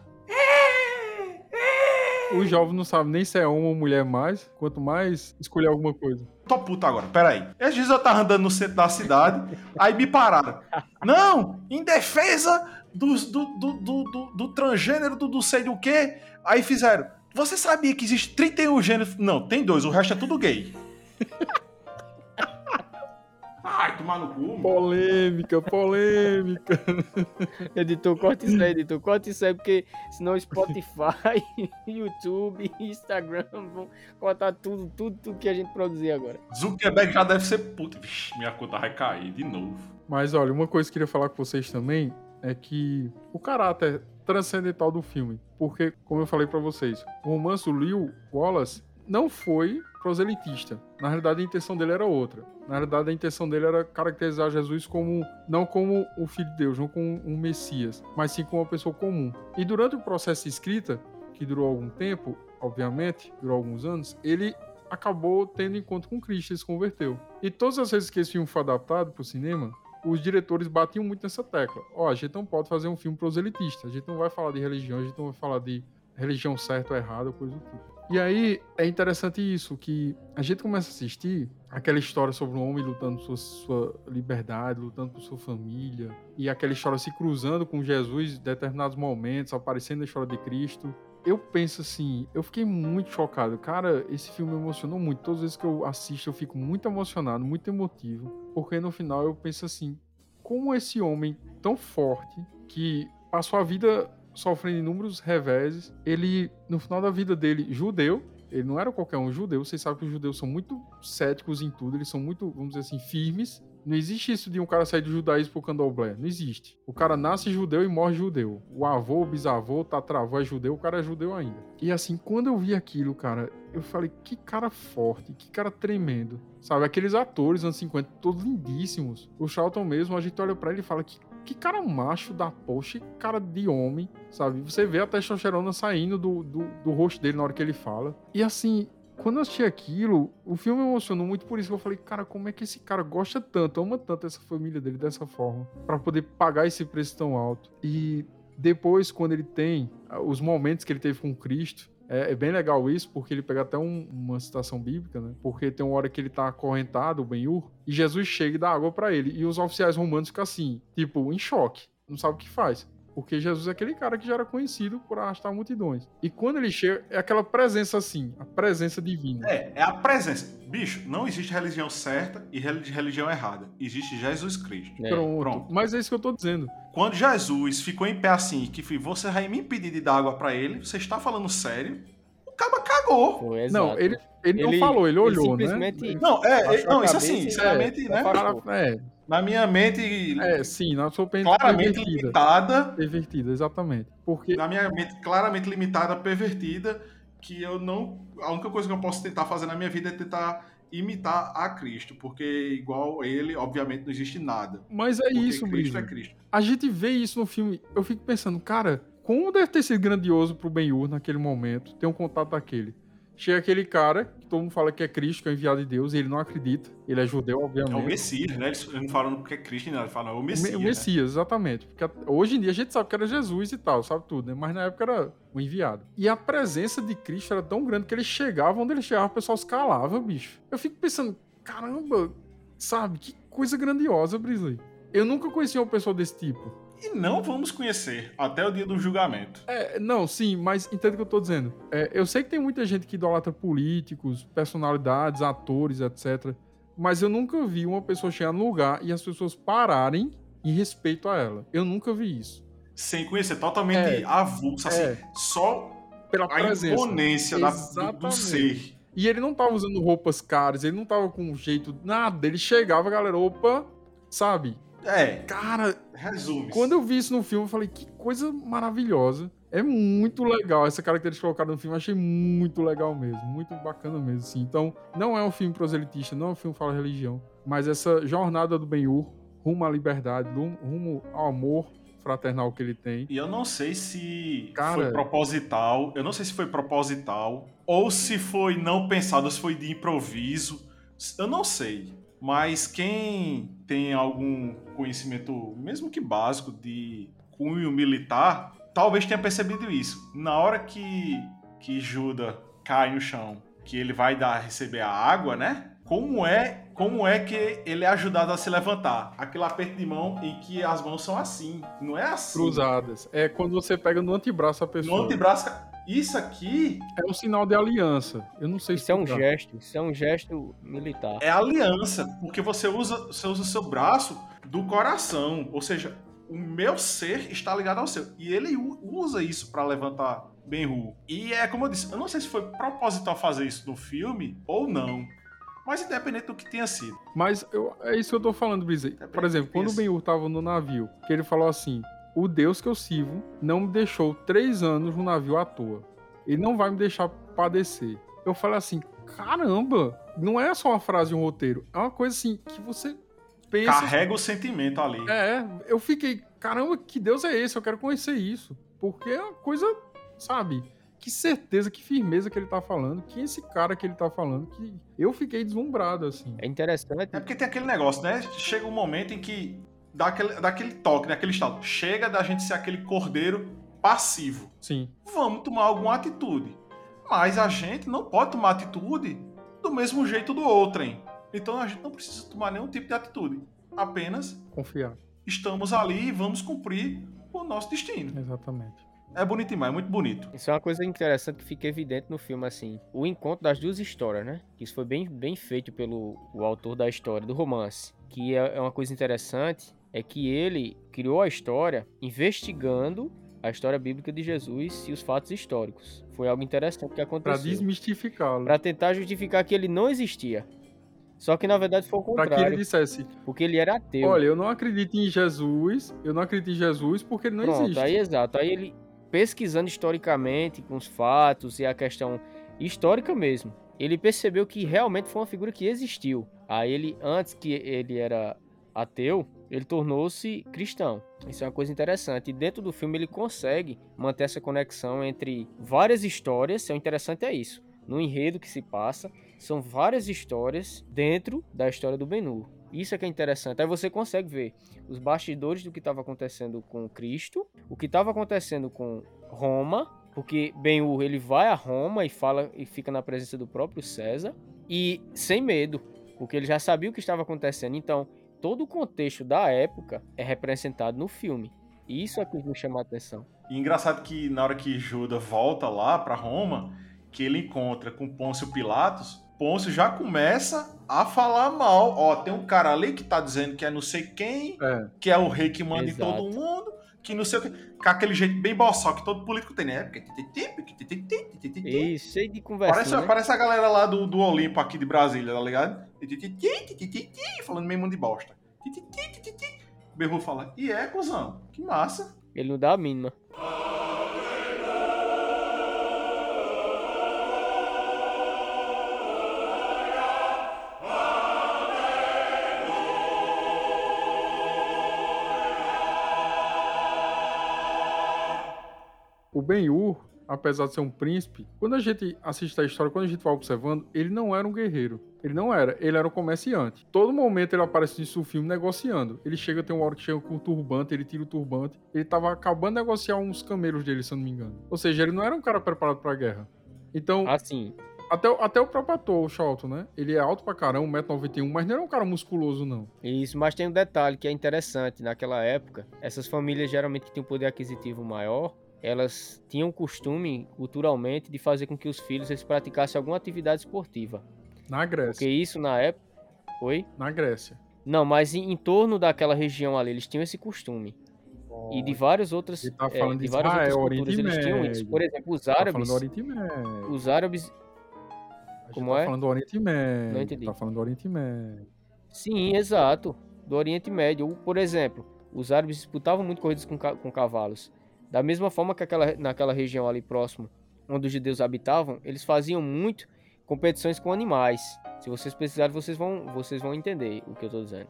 O jovem não sabe nem se é homem ou mulher mais, quanto mais escolher alguma coisa. Tô puto agora, peraí. Esses dias eu tava andando no centro da cidade, aí me pararam. Não, em defesa do, do, do, do, do transgênero, do, do sei do quê. Aí fizeram. Você sabia que existe 31 gêneros? Não, tem dois, o resto é tudo gay. Ai, tomar no cu. Polêmica, polêmica. (laughs) editor, corta isso aí, editor. Corta isso aí, porque senão Spotify, (laughs) YouTube, Instagram vão cortar tudo, tudo, tudo que a gente produzir agora. Zuckerberg já deve ser puto. Vixe, minha conta vai cair de novo. Mas olha, uma coisa que eu queria falar com vocês também é que o caráter transcendental do filme. Porque, como eu falei para vocês, o romance do Leo Wallace não foi proselitista. Na realidade, a intenção dele era outra. Na realidade, a intenção dele era caracterizar Jesus como não como o filho de Deus, não como um Messias, mas sim como uma pessoa comum. E durante o processo de escrita, que durou algum tempo, obviamente, durou alguns anos, ele acabou tendo encontro com Cristo, ele se converteu. E todas as vezes que esse filme foi adaptado para o cinema, os diretores batiam muito nessa tecla. Ó, oh, a gente não pode fazer um filme proselitista, a gente não vai falar de religião, a gente não vai falar de religião certa ou errada, coisa do tipo. E aí é interessante isso, que a gente começa a assistir aquela história sobre um homem lutando por sua, sua liberdade, lutando por sua família, e aquela história se cruzando com Jesus em determinados momentos, aparecendo na história de Cristo. Eu penso assim, eu fiquei muito chocado. Cara, esse filme me emocionou muito. Todas as vezes que eu assisto, eu fico muito emocionado, muito emotivo. Porque no final eu penso assim, como esse homem tão forte, que passou a vida sofrendo inúmeros reveses. Ele, no final da vida dele, judeu, ele não era qualquer um judeu. Vocês sabem que os judeus são muito céticos em tudo, eles são muito, vamos dizer assim, firmes. Não existe isso de um cara sair do judaísmo pro candomblé. Não existe. O cara nasce judeu e morre judeu. O avô, o bisavô, o tatravô é judeu, o cara é judeu ainda. E assim, quando eu vi aquilo, cara, eu falei, que cara forte, que cara tremendo. Sabe, aqueles atores anos 50, todos lindíssimos. O Charlton mesmo, a gente olha para ele e fala, que que cara macho da que cara de homem, sabe? Você vê a testosterona saindo do, do, do, rosto dele na hora que ele fala. E assim, quando eu assisti aquilo, o filme me emocionou muito por isso que eu falei, cara, como é que esse cara gosta tanto, ama tanto essa família dele dessa forma, para poder pagar esse preço tão alto. E depois, quando ele tem ah, os momentos que ele teve com Cristo, é, é, bem legal isso, porque ele pega até um, uma citação bíblica, né? Porque tem uma hora que ele tá acorrentado, o Ben-Hur, e Jesus chega e dá água para ele. E os oficiais romanos ficam assim, tipo, em choque. Não sabe o que faz. Porque Jesus é aquele cara que já era conhecido por arrastar multidões. E quando ele chega, é aquela presença assim, a presença divina. É, é a presença. Bicho, não existe religião certa e religião errada. Existe Jesus Cristo. É. Pronto. Pronto. Mas é isso que eu tô dizendo. Quando Jesus ficou em pé assim, que você vai me impedir de dar água para ele, você está falando sério? O cara cagou. Foi, não, ele, ele, ele, não falou, ele olhou, ele né? Não, é, não, isso assim, sinceramente, é, né? É. Na minha mente. É, sim, na sua mente. Claramente pervertida. limitada. Pervertida, exatamente. Porque... Na minha mente, claramente limitada, pervertida, que eu não. A única coisa que eu posso tentar fazer na minha vida é tentar imitar a Cristo, porque igual ele, obviamente, não existe nada. Mas é isso, Cristo é Cristo. A gente vê isso no filme. Eu fico pensando, cara, como deve ter sido grandioso pro Ben-Hur naquele momento ter um contato daquele. Chega aquele cara, que todo mundo fala que é Cristo, que é enviado de Deus, e ele não acredita. Ele é judeu, É obviamente. o Messias, né? Eles não falam porque é Cristo, não. Eles falam, é o Messias. Me- o né? Messias, exatamente. Porque hoje em dia a gente sabe que era Jesus e tal, sabe tudo, né? Mas na época era o enviado. E a presença de Cristo era tão grande que ele chegava onde ele chegava, o pessoal se calava, bicho. Eu fico pensando, caramba, sabe? Que coisa grandiosa, Brisley. Eu nunca conheci uma pessoa desse tipo. E não vamos conhecer até o dia do julgamento. É, não, sim, mas entende o que eu tô dizendo. É, eu sei que tem muita gente que idolatra políticos, personalidades, atores, etc. Mas eu nunca vi uma pessoa chegar no lugar e as pessoas pararem em respeito a ela. Eu nunca vi isso. Sem conhecer, totalmente É. avulso, assim, É. só Pela a presença. imponência da- do, do ser. E ele não tava usando roupas caras, ele não tava com um jeito nada. Ele chegava, galera, opa, sabe? É, Cara, resume. quando eu vi isso no filme, eu falei, que coisa maravilhosa. É muito legal. Essa característica colocada no filme, eu achei muito legal mesmo. Muito bacana mesmo, assim. Então, não é um filme proselitista, não é um filme que fala religião. Mas essa jornada do Ben-Hur, rumo à liberdade, rum- rumo ao amor fraternal que ele tem. E eu não sei se Cara- foi proposital, eu não sei se foi proposital, ou se foi não pensado, se foi de improviso. Eu não sei. Mas quem tem algum conhecimento, mesmo que básico, de cunho militar, talvez tenha percebido isso. Na hora que, que Judas cai no chão, que ele vai dar receber a água, né? Como é, como é que ele é ajudado a se levantar? Aquele aperto de mão em que as mãos são assim, não é assim. Cruzadas. É quando você pega no antebraço a pessoa. No antebraço. Isso aqui É um sinal de aliança. Eu não sei Isso é um gesto, isso é um gesto militar. é aliança, porque você usa, você usa o seu braço do coração. Ou seja, o meu ser está ligado ao seu. E ele usa isso para levantar Ben-Hur. E é como eu disse, eu não sei se foi proposital fazer isso no filme ou não. Mas independente do que tenha sido. Mas eu- é isso que eu tô falando, Brizzy. Por exemplo, quando o Isso. Ben-Hur tava no navio, que ele falou assim: O Deus que eu sirvo não me deixou três anos no navio à toa. Ele não vai me deixar padecer. Eu falei assim: caramba, não é só uma frase de um roteiro, é uma coisa assim que você pensa. Carrega o sentimento ali. É, eu fiquei, caramba, que Deus é esse? Eu quero conhecer isso. Porque é uma coisa, sabe? Que certeza, que firmeza que ele tá falando, que esse cara que ele tá falando, que eu fiquei deslumbrado, assim. É interessante. É porque tem aquele negócio, né? Chega um momento em que dá aquele, dá aquele toque, né? aquele estado. Chega da gente ser aquele cordeiro passivo. Sim. Vamos tomar alguma atitude. Mas a gente não pode tomar atitude do mesmo jeito do outrem. Então a gente não precisa tomar nenhum tipo de atitude. Apenas Confiar. estamos ali e vamos cumprir o nosso destino. Exatamente. É bonito demais, é muito bonito. Isso é uma coisa interessante que fica evidente no filme, assim. O encontro das duas histórias, né? Isso foi bem, bem feito pelo o autor da história, do romance. Que é, é uma coisa interessante, é que ele criou a história investigando a história bíblica de Jesus e os fatos históricos. Foi algo interessante que Pra aconteceu. desmistificá-lo. Pra tentar justificar que ele não existia. Só que na verdade foi o Pra que ele contrário, dissesse: porque ele era ateu. Olha, eu não acredito em Jesus, eu não acredito em Jesus porque ele não Pronto, existe. aí exato. Aí ele pesquisando historicamente com os fatos e a questão histórica mesmo, ele percebeu que realmente foi uma figura que existiu. Aí ele, antes que ele era ateu, ele tornou-se cristão. Isso é uma coisa interessante. E dentro do filme ele consegue manter essa conexão entre várias histórias. O interessante é isso. No enredo que se passa, são várias histórias dentro da história do Ben-Hur. Isso é que é interessante. Aí você consegue ver os bastidores do que estava acontecendo com Cristo, o que estava acontecendo com Roma, porque Ben-Hur ele vai a Roma e fala e fica na presença do próprio César e sem medo, porque ele já sabia o que estava acontecendo. Então, todo o contexto da época é representado no filme. Isso é que me chama a atenção. E engraçado que na hora que Judas volta lá pra Roma, que ele encontra com Pôncio Pilatos, Pôncio já começa a falar mal. Ó, tem um cara ali que tá dizendo que é não sei quem, É. que é o rei que manda Exato. em todo mundo, que não sei o que. Com aquele jeito bem boçal que todo político tem, né? E cheio de conversa. Parece, né? parece a galera lá do, do Olimpo aqui de Brasília, tá ligado? Falando meio mundo de bosta. Berru fala, e é, cuzão? Que massa. Ele não dá a mínima. O Ben-Hur, apesar de ser um príncipe, quando a gente assiste a história, quando a gente vai observando, ele não era um guerreiro. Ele não era, ele era um comerciante. Todo momento ele aparece no filme negociando. Ele chega, tem uma hora que chega com o turbante, ele tira o turbante. Ele tava acabando de negociar uns camelos dele, se eu não me engano. Ou seja, ele não era um cara preparado pra guerra. Então, Assim, até, o- até o próprio ator, o Charlton, né? Ele é alto pra caramba, 1,91m, mas não era um cara musculoso, não. Isso, mas tem um detalhe que é interessante. Naquela época, essas famílias geralmente que tinham poder aquisitivo maior, elas tinham o costume, culturalmente, de fazer com que os filhos eles praticassem alguma atividade esportiva. Na Porque Grécia. isso na época. Oi? Na Grécia. Não, mas em, em torno daquela região ali, eles tinham esse costume. E de várias outras, tá é, falando de de várias outras Israel, culturas, eles tinham isso. Por exemplo, os Tá falando árabes, do Oriente Médio. os árabes, como tá é? falando do Oriente Médio. Não entendi. Tá falando do Oriente Médio. sim, exato, do Oriente Médio. Ou, Por exemplo, os árabes disputavam muito corridas com, com cavalos. Da mesma forma que aquela, naquela região ali próximo, onde os judeus habitavam, eles faziam muito competições com animais. Se vocês precisarem, vocês vão, vocês vão entender o que eu tô dizendo.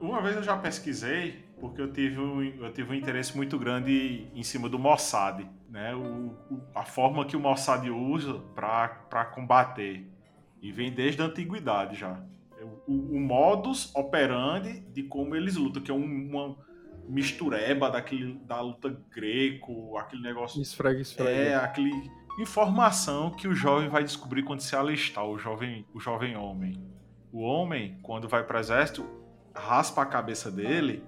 Uma vez eu já pesquisei, porque eu tive um, eu tive um interesse muito grande em cima do Mossad, né? O, o- a forma que o Mossad usa para combater. E vem desde a antiguidade já. O, o- modus operandi de como eles lutam, que é um- uma mistureba daquele, da luta greco, aquele negócio Esfrega, esfrega. é aquele informação que o jovem vai descobrir quando se alistar, o jovem, o jovem homem. O homem, quando vai para exército, raspa a cabeça dele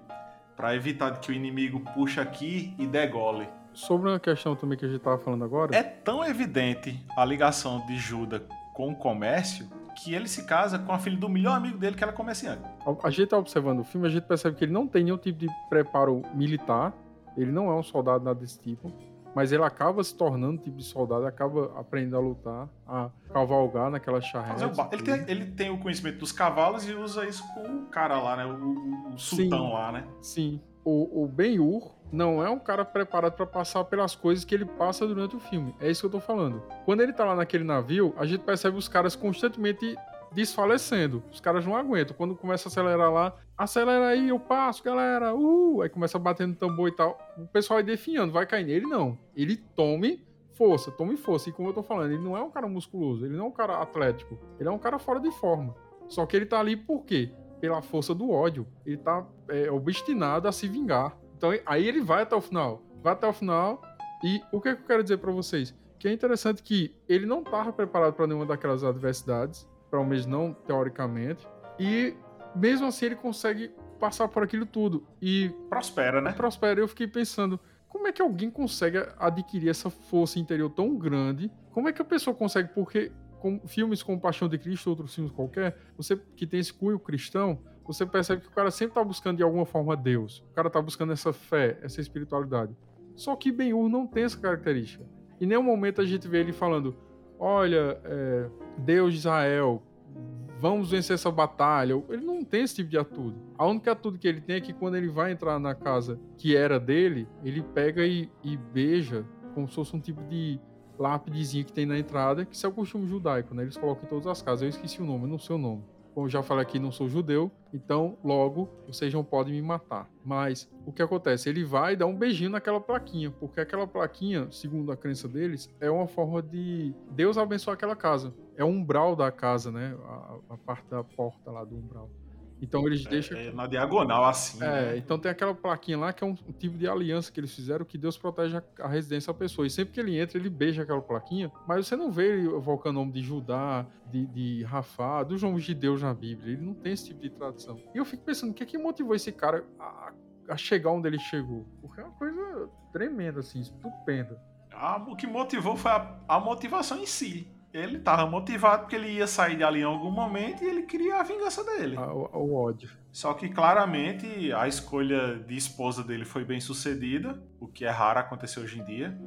para evitar que o inimigo puxe aqui e degole. Sobre uma questão também que a gente tava falando agora. É tão evidente a ligação de Judas com o comércio que ele se casa com a filha do melhor amigo dele, que era comerciante. A gente tá observando o filme, a gente percebe que ele não tem nenhum tipo de preparo militar. Ele não é um soldado nada desse tipo. Mas ele acaba se tornando tipo de soldado, acaba aprendendo a lutar, a cavalgar naquela charrete. Ele, tem, ele tem o conhecimento dos cavalos e usa isso com o cara lá, né? O, o- sultão Sim. lá, né? Sim. O, o Ben-Hur não é um cara preparado pra passar pelas coisas que ele passa durante o filme. É isso que eu tô falando. Quando ele tá lá naquele navio, a gente percebe os caras constantemente desfalecendo. Os caras não aguentam. Quando começa a acelerar lá, acelera aí, eu passo, galera. Uh! Aí começa no tambor e tal. O pessoal vai definhando, vai cair nele, não. Ele tome força, tome força. E como eu tô falando, ele não é um cara musculoso, ele não é um cara atlético. Ele é um cara fora de forma. Só que ele tá ali por quê? Pela força do ódio. Ele tá é, obstinado a se vingar. Então aí ele vai até o final. Vai até o final. E o que, é que eu quero dizer pra vocês? Que é interessante que ele não tava preparado pra nenhuma daquelas adversidades. Pelo menos não teoricamente. E mesmo assim ele consegue passar por aquilo tudo. E Prospera, né? prospera. Eu fiquei pensando, como é que alguém consegue adquirir essa força interior tão grande? Como é que a pessoa consegue? Porque com filmes como Paixão de Cristo, outros filmes qualquer, você que tem esse cunho cristão, você percebe que o cara sempre tá buscando de alguma forma Deus. O cara tá buscando essa fé, essa espiritualidade. Só que Ben-Hur não tem essa característica. Em nenhum momento a gente vê ele falando: Olha, é, Deus de Israel, vamos vencer essa batalha. Ele não tem esse tipo de atitude. A única atitude que ele tem é que quando ele vai entrar na casa que era dele, ele pega e, e beija como se fosse um tipo de lápidezinho que tem na entrada, que isso é o costume judaico, né? Eles colocam em todas as casas. Eu esqueci o nome, não sei o nome. Como já falei aqui, não sou judeu, então logo vocês não podem me matar. Mas o que acontece? Ele vai dar um beijinho naquela plaquinha, porque aquela plaquinha, segundo a crença deles, é uma forma de Deus abençoar aquela casa. É o umbral da casa, né? A, a parte da porta lá do umbral. Então eles deixam. É, na diagonal, assim. É, né? então tem aquela plaquinha lá que é um, um tipo de aliança que eles fizeram que Deus protege a, a residência da pessoa. E sempre que ele entra, ele beija aquela plaquinha, mas você não vê ele evocando o nome de Judá, de, de Rafá, dos nomes de Deus na Bíblia. Ele não tem esse tipo de tradição. E eu fico pensando, o que, é que motivou esse cara a, a chegar onde ele chegou? Porque é uma coisa tremenda, assim, estupenda. Ah, o que motivou foi a, a motivação em si. Ele tava motivado porque ele ia sair de ali em algum momento e ele queria a vingança dele. O, o ódio. Só que claramente a escolha de esposa dele foi bem sucedida, o que é raro acontecer hoje em dia.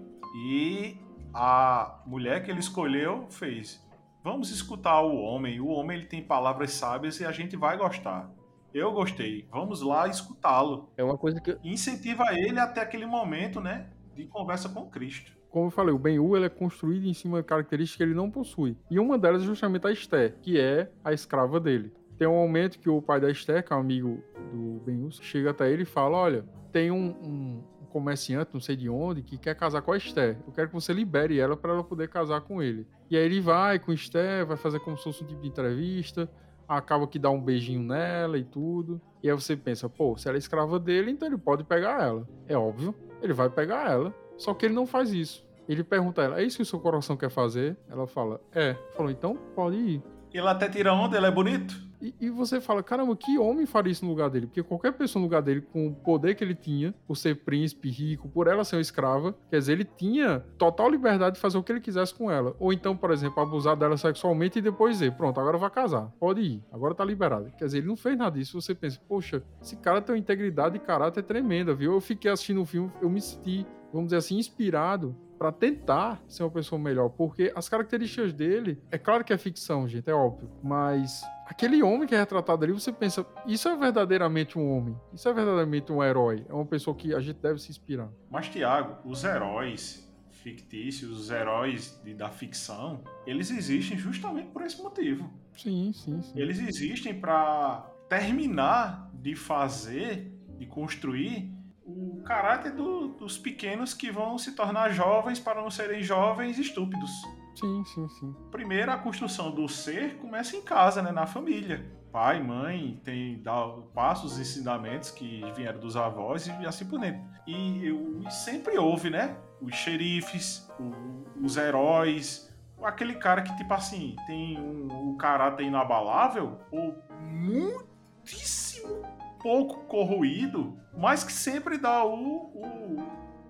E a mulher que ele escolheu fez: "Vamos escutar o homem. O homem ele tem palavras sábias e a gente vai gostar. Eu gostei. Vamos lá escutá-lo. É uma coisa que incentiva ele até aquele momento, né, de conversa com Cristo. Como eu falei, o ele é construído em cima de características que ele não possui. E uma delas é justamente a Esther, que é a escrava dele. Tem um momento que o pai da Esther, que é um amigo do Ben-Hur, chega até ele e fala, olha, tem um, um comerciante, não sei de onde, que quer casar com a Esther. Eu quero que você libere ela para ela poder casar com ele. E aí ele vai com a Esther, vai fazer como se fosse um tipo de entrevista, acaba que dá um beijinho nela e tudo. E aí você pensa, pô, se ela é escrava dele, então ele pode pegar ela. É óbvio, ele vai pegar ela. Só que ele não faz isso. Ele pergunta a ela, é isso que o seu coração quer fazer? Ela fala, é. Falou, então pode ir. Ele até tira onda, ele é bonito. E, e, você fala, caramba, que homem faria isso no lugar dele? Porque qualquer pessoa no lugar dele, com o poder que ele tinha, por ser príncipe, rico, por ela ser uma escrava, quer dizer, ele tinha total liberdade de fazer o que ele quisesse com ela. Ou então, por exemplo, abusar dela sexualmente e depois dizer, pronto, agora vai casar, pode ir, agora tá liberado. Quer dizer, ele não fez nada disso. Você pensa, poxa, esse cara tem uma integridade e caráter tremenda, viu? Eu fiquei assistindo o filme, eu me senti, vamos dizer assim, inspirado para tentar ser uma pessoa melhor, porque as características dele, é claro que é ficção, gente, é óbvio, mas aquele homem que é retratado ali, você pensa, isso é verdadeiramente um homem, isso é verdadeiramente um herói, é uma pessoa que a gente deve se inspirar. Mas Tiago, os heróis fictícios, os heróis de, da ficção, eles existem justamente por esse motivo. Sim, sim, sim. Eles existem para terminar de fazer, de construir o caráter do, dos pequenos que vão se tornar jovens para não serem jovens estúpidos. Sim, sim, sim. Primeiro, a construção do ser começa em casa, né, na família. Pai, mãe, tem dá, passa os ensinamentos que vieram dos avós e assim por dentro. E eu, sempre houve, né? Os xerifes, o, os heróis, aquele cara que, tipo assim, tem um, um caráter inabalável ou muitíssimo pouco corroído, mas que sempre dá o, o,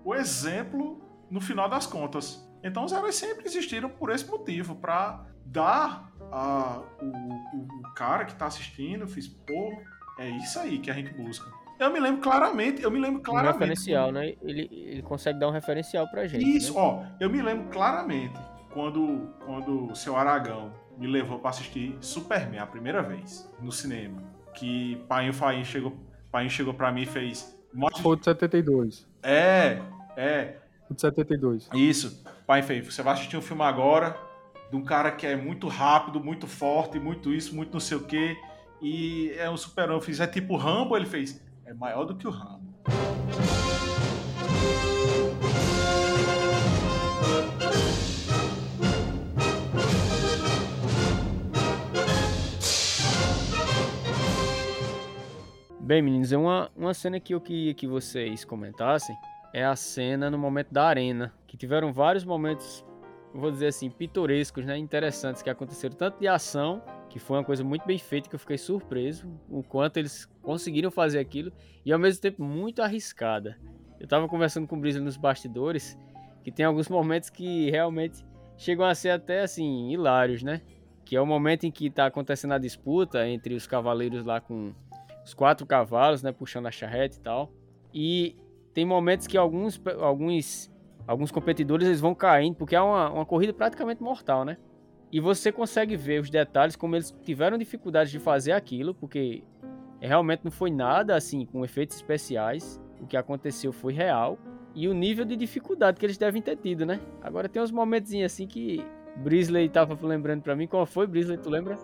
o exemplo no final das contas. Então os heróis sempre existiram por esse motivo, para dar a, o, o, o, cara que tá assistindo, fiz, pô, é isso aí que a gente busca. Eu me lembro claramente, eu me lembro claramente. Um referencial, né? Ele, ele consegue dar um referencial pra gente. Isso, né? ó, eu me lembro claramente quando, quando o seu Aragão me levou para assistir Superman a primeira vez no cinema que Painho Faim chegou, Painho chegou pra mim e fez. Foi de 72. É, é. O de 72. Isso. Painho fez. Você vai assistir um filme agora de um cara que é muito rápido, muito forte, muito isso, muito não sei o quê. E é um super-homem. Eu fiz, é tipo Rambo? Ele fez, é maior do que o Rambo. Bem, meninos, é uma, uma cena que eu queria que vocês comentassem é a cena no momento da arena, que tiveram vários momentos, vou dizer assim, pitorescos, né, interessantes que aconteceram tanto de ação, que foi uma coisa muito bem feita que eu fiquei surpreso o quanto eles conseguiram fazer aquilo e ao mesmo tempo muito arriscada. Eu tava conversando com o Brisa nos bastidores, que tem alguns momentos que realmente chegam a ser até assim hilários, né? Que é o momento em que tá acontecendo a disputa entre os cavaleiros lá com os quatro cavalos, né, puxando a charrete e tal. E tem momentos que alguns, alguns, alguns competidores eles vão caindo, porque é uma, uma corrida praticamente mortal, né? E você consegue ver os detalhes, como eles tiveram dificuldade de fazer aquilo, porque realmente não foi nada assim com efeitos especiais. O que aconteceu foi real. E o nível de dificuldade que eles devem ter tido, né? Agora tem uns momentos assim que Brisley tava lembrando para mim. Qual foi, Brisley? Tu lembra?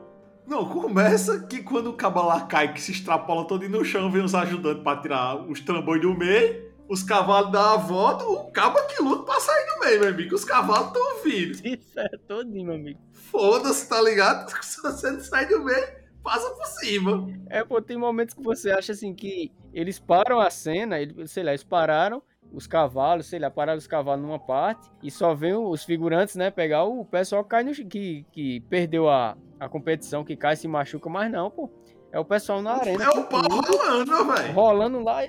Não, começa que quando o cabo lá cai, que se extrapola todo no chão, vem os ajudantes pra tirar os trambolhos do meio, os cavalos dão a volta, o cabo que luta pra sair do meio, meu amigo. Os cavalos estão vindo. (laughs) Isso é todinho, meu amigo. Foda-se, tá ligado? (laughs) Se você não sai do meio, passa por cima. É, pô, tem momentos que você acha assim que eles param a cena, sei lá, eles pararam, os cavalos, sei lá, pararam os cavalos numa parte e só vem os figurantes, né, pegar o pessoal que cai no que, que perdeu a, a competição, que cai se machuca, mas não, pô. É o pessoal na arena. É o pau rolando, velho. Rolando lá,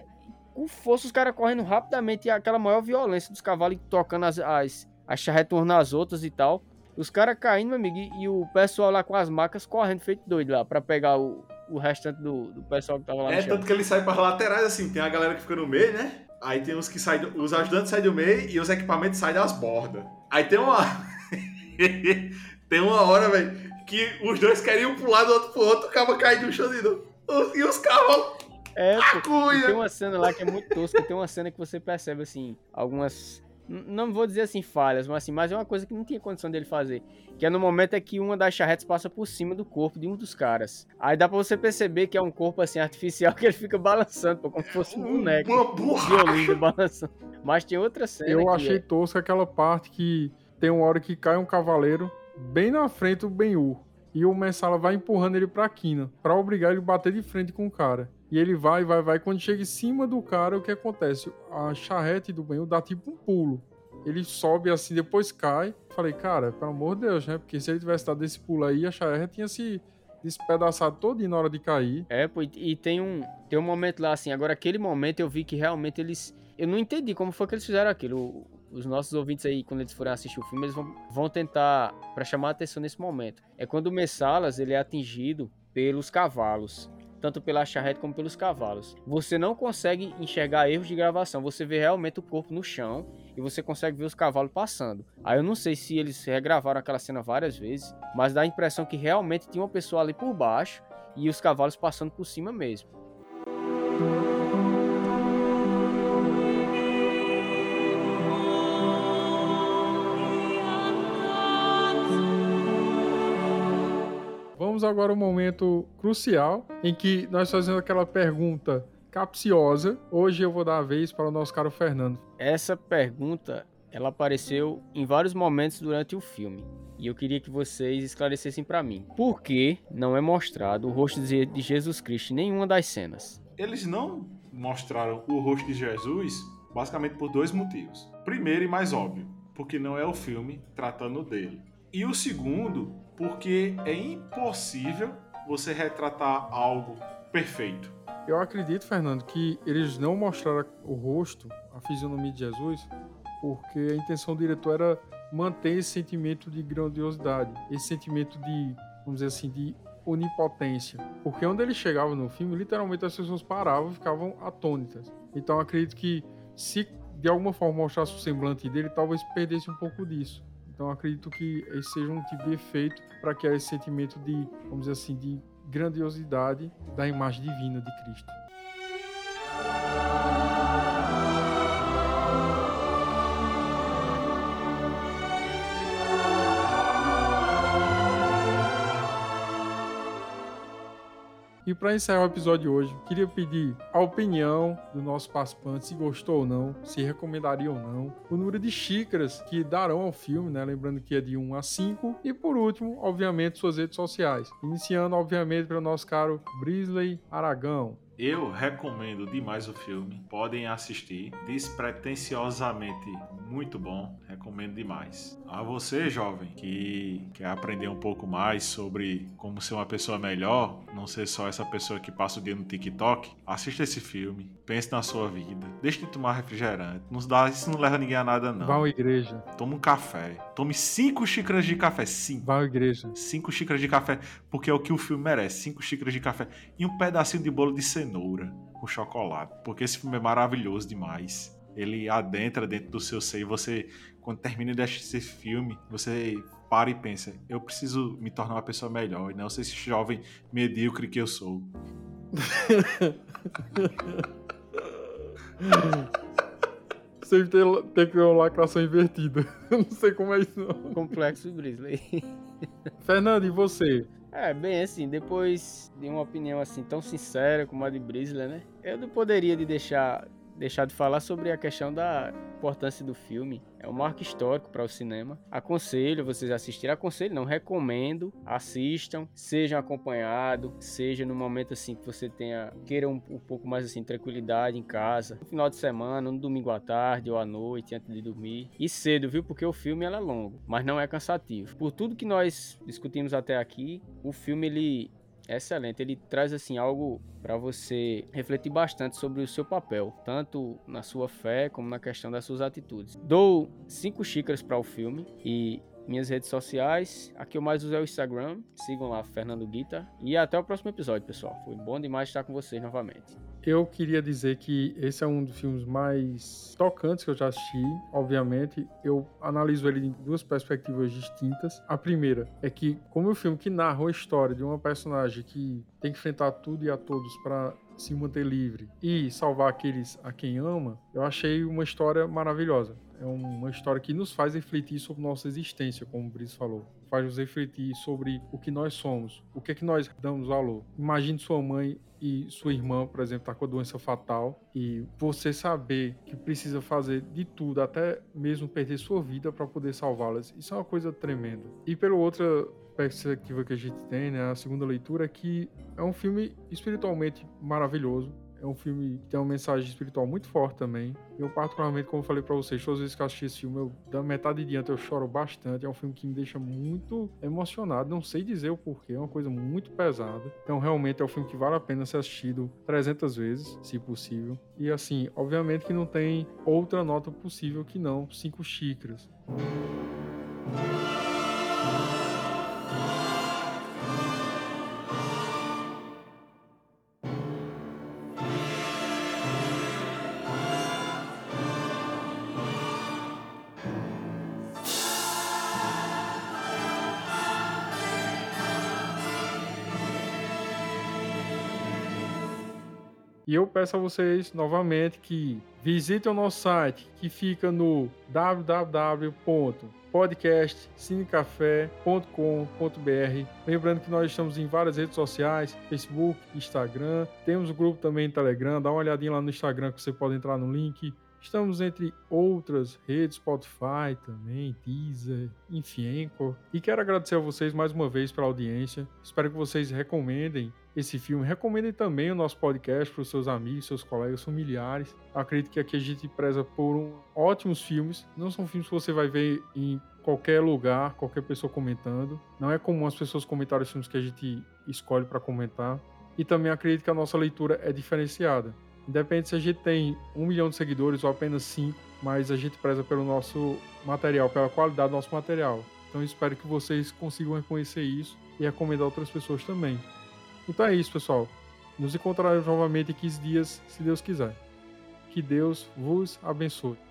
com força, os caras correndo rapidamente e aquela maior violência dos cavalos tocando as, as, as charretas nas outras e tal. Os caras caindo, meu amigo, e, e, o pessoal lá com as macas correndo feito doido lá, pra pegar o, o restante do, do pessoal que tava lá É, tanto que ele sai para laterais, assim, tem a galera que fica no meio, né? Aí tem os que saem, do, os ajudantes saem do meio e os equipamentos saem das bordas. Aí tem uma. (laughs) tem uma hora, velho, que os dois queriam pular do outro pro outro, acaba caindo no chão de novo. E os cavalos. É, pô, tem uma cena lá que é muito tosca, tem uma cena que você percebe, assim, algumas não vou dizer assim falhas, mas assim, mas é uma coisa que não tinha condição dele fazer. Que é no momento é que uma das charretes passa por cima do corpo de um dos caras. Aí dá pra você perceber que é um corpo assim artificial (laughs) que ele fica balançando, pô, como se fosse um boneco. Uma violino balançando. Mas tem outra cena. Eu achei é... tosca aquela parte que tem uma hora que cai um cavaleiro bem na frente do Ben-Hur. E o Messala vai empurrando ele pra quina, para obrigar ele a bater de frente com o cara. E ele vai, vai, vai. Quando chega em cima do cara, o que acontece? A charrete do banho dá tipo um pulo. Ele sobe assim, depois cai. Falei, cara, pelo amor de Deus, né? Porque se ele tivesse dado esse pulo aí, a charrete tinha se despedaçado todo na hora de cair. É, pô, e tem um, tem um momento lá assim. Agora, aquele momento eu vi que realmente eles. Eu não entendi como foi que eles fizeram aquilo. Os nossos ouvintes aí, quando eles forem assistir o filme, eles vão, vão tentar, para chamar a atenção nesse momento. É quando o Messalas ele é atingido pelos cavalos tanto pela charrete como pelos cavalos. Você não consegue enxergar erros de gravação, você vê realmente o corpo no chão e você consegue ver os cavalos passando. Aí eu não sei se eles regravaram aquela cena várias vezes, mas dá a impressão que realmente tinha uma pessoa ali por baixo e os cavalos passando por cima mesmo. Vamos agora ao momento crucial em que nós fazemos aquela pergunta capciosa. Hoje eu vou dar a vez para o nosso caro Fernando. Essa pergunta, ela apareceu em vários momentos durante o filme. E eu queria que vocês esclarecessem para mim. Por que não é mostrado o rosto de Jesus Cristo em nenhuma das cenas? Eles não mostraram o rosto de Jesus basicamente por dois motivos. Primeiro e mais óbvio, porque não é o filme tratando dele. E o segundo, porque é impossível você retratar algo perfeito. Eu acredito, Fernando, que eles não mostraram o rosto, a fisionomia de Jesus, porque a intenção do diretor era manter esse sentimento de grandiosidade, esse sentimento de, vamos dizer assim, de onipotência. Porque onde ele chegava no filme, literalmente as pessoas paravam e ficavam atônitas. Então acredito que se de alguma forma mostrasse o semblante dele, talvez perdesse um pouco disso. Então acredito que esse seja um tipo de efeito para que esse sentimento de, vamos dizer assim, de grandiosidade da imagem divina de Cristo. E para encerrar o episódio de hoje, queria pedir a opinião do nosso participante, se gostou ou não, se recomendaria ou não, o número de xícaras que darão ao filme, né? Lembrando que é de 1 a 5. E por último, obviamente, suas redes sociais. Iniciando, obviamente, pelo nosso caro Brisley Aragão. Eu recomendo demais o filme. Podem assistir. Despretensiosamente muito bom. Recomendo demais. A você, jovem, que quer aprender um pouco mais sobre como ser uma pessoa melhor, não ser só essa pessoa que passa o dia no TikTok, assista esse filme. Pense na sua vida. Deixe de tomar refrigerante. Não dá, isso não leva ninguém a nada, não. Vá à igreja. Tome um café. Tome cinco xícaras de café. Sim. Vá à igreja. Cinco xícaras de café. Porque é o que o filme merece. Cinco xícaras de café. E um pedacinho de bolo de cenoura cenoura com chocolate. Porque esse filme é maravilhoso demais. Ele adentra dentro do seu ser e você, quando termina de assistir esse filme, você para e pensa: eu preciso me tornar uma pessoa melhor e não ser esse jovem medíocre que eu sou. Sempre tem, tem que ter uma lacração invertida. (laughs) não sei como é isso, não. Complexo Grizzly. Fernando, e você? É, bem assim, depois de uma opinião assim tão sincera como a de Brisler, né? Eu não poderia de deixar deixar de falar sobre a questão da importância do filme. É um marco histórico para o cinema. Aconselho vocês a assistirem. Aconselho, não recomendo. Assistam, sejam acompanhados, seja no momento assim que você tenha queira um, um, pouco mais assim tranquilidade em casa, no final de semana, no domingo à tarde ou à noite antes de dormir. E cedo, viu? Porque o filme é longo, mas não é cansativo. Por tudo que nós discutimos até aqui, o filme ele excelente. Ele traz assim algo para você refletir bastante sobre o seu papel, tanto na sua fé como na questão das suas atitudes. Dou cinco xícaras para o filme e minhas redes sociais. Aqui eu mais uso é o Instagram. Sigam lá, Fernando Guita. E até o próximo episódio, pessoal. Foi bom demais estar com vocês novamente. Eu queria dizer que esse é um dos filmes mais tocantes que eu já assisti. Obviamente, eu analiso ele em duas perspectivas distintas. A primeira é que, como é um filme que narra a história de uma personagem que tem que enfrentar tudo e a todos para se manter livre e salvar aqueles a quem ama, eu achei uma história maravilhosa. É uma história que nos faz refletir sobre nossa existência, como o Brice falou. Faz nos refletir sobre o que nós somos, o que é que nós damos valor. Imagine sua mãe e sua irmã, por exemplo, está com a doença fatal e você saber que precisa fazer de tudo, até mesmo perder sua vida para poder salvá-las. Isso é uma coisa tremenda. E pela outra perspectiva que a gente tem, né, a segunda leitura, é que é um filme espiritualmente maravilhoso é um filme que tem uma mensagem espiritual muito forte também. Eu, particularmente, como eu falei pra vocês, todas as vezes que eu assisti esse filme, eu, da metade de diante eu choro bastante. É um filme que me deixa muito emocionado. Não sei dizer o porquê, é uma coisa muito pesada. Então, realmente, é um filme que vale a pena ser assistido 300 vezes, se possível. E, assim, obviamente que não tem outra nota possível que não cinco xícaras. E eu peço a vocês novamente que visitem o nosso site, que fica no www.podcastcinecafé.com.br. Lembrando que nós estamos em várias redes sociais, Facebook, Instagram, temos o um grupo também no Telegram, dá uma olhadinha lá no Instagram que você pode entrar no link. Estamos entre outras redes, Spotify também, Deezer, enfim, Anchor. E quero agradecer a vocês mais uma vez pela audiência. Espero que vocês recomendem esse filme. Recomendem também o nosso podcast para os seus amigos, seus colegas, familiares. Acredito que aqui a gente preza por um, ótimos filmes. Não são filmes que você vai ver em qualquer lugar, qualquer pessoa comentando. Não é comum as pessoas comentarem os filmes que a gente escolhe para comentar. E também acredito que a nossa leitura é diferenciada. Independente se a gente tem um milhão de seguidores ou apenas cinco, mas a gente preza pelo nosso material, pela qualidade do nosso material. Então espero que vocês consigam reconhecer isso e recomendar outras pessoas também. Então é isso, pessoal. Nos encontraremos novamente em 15 dias, se Deus quiser. Que Deus vos abençoe.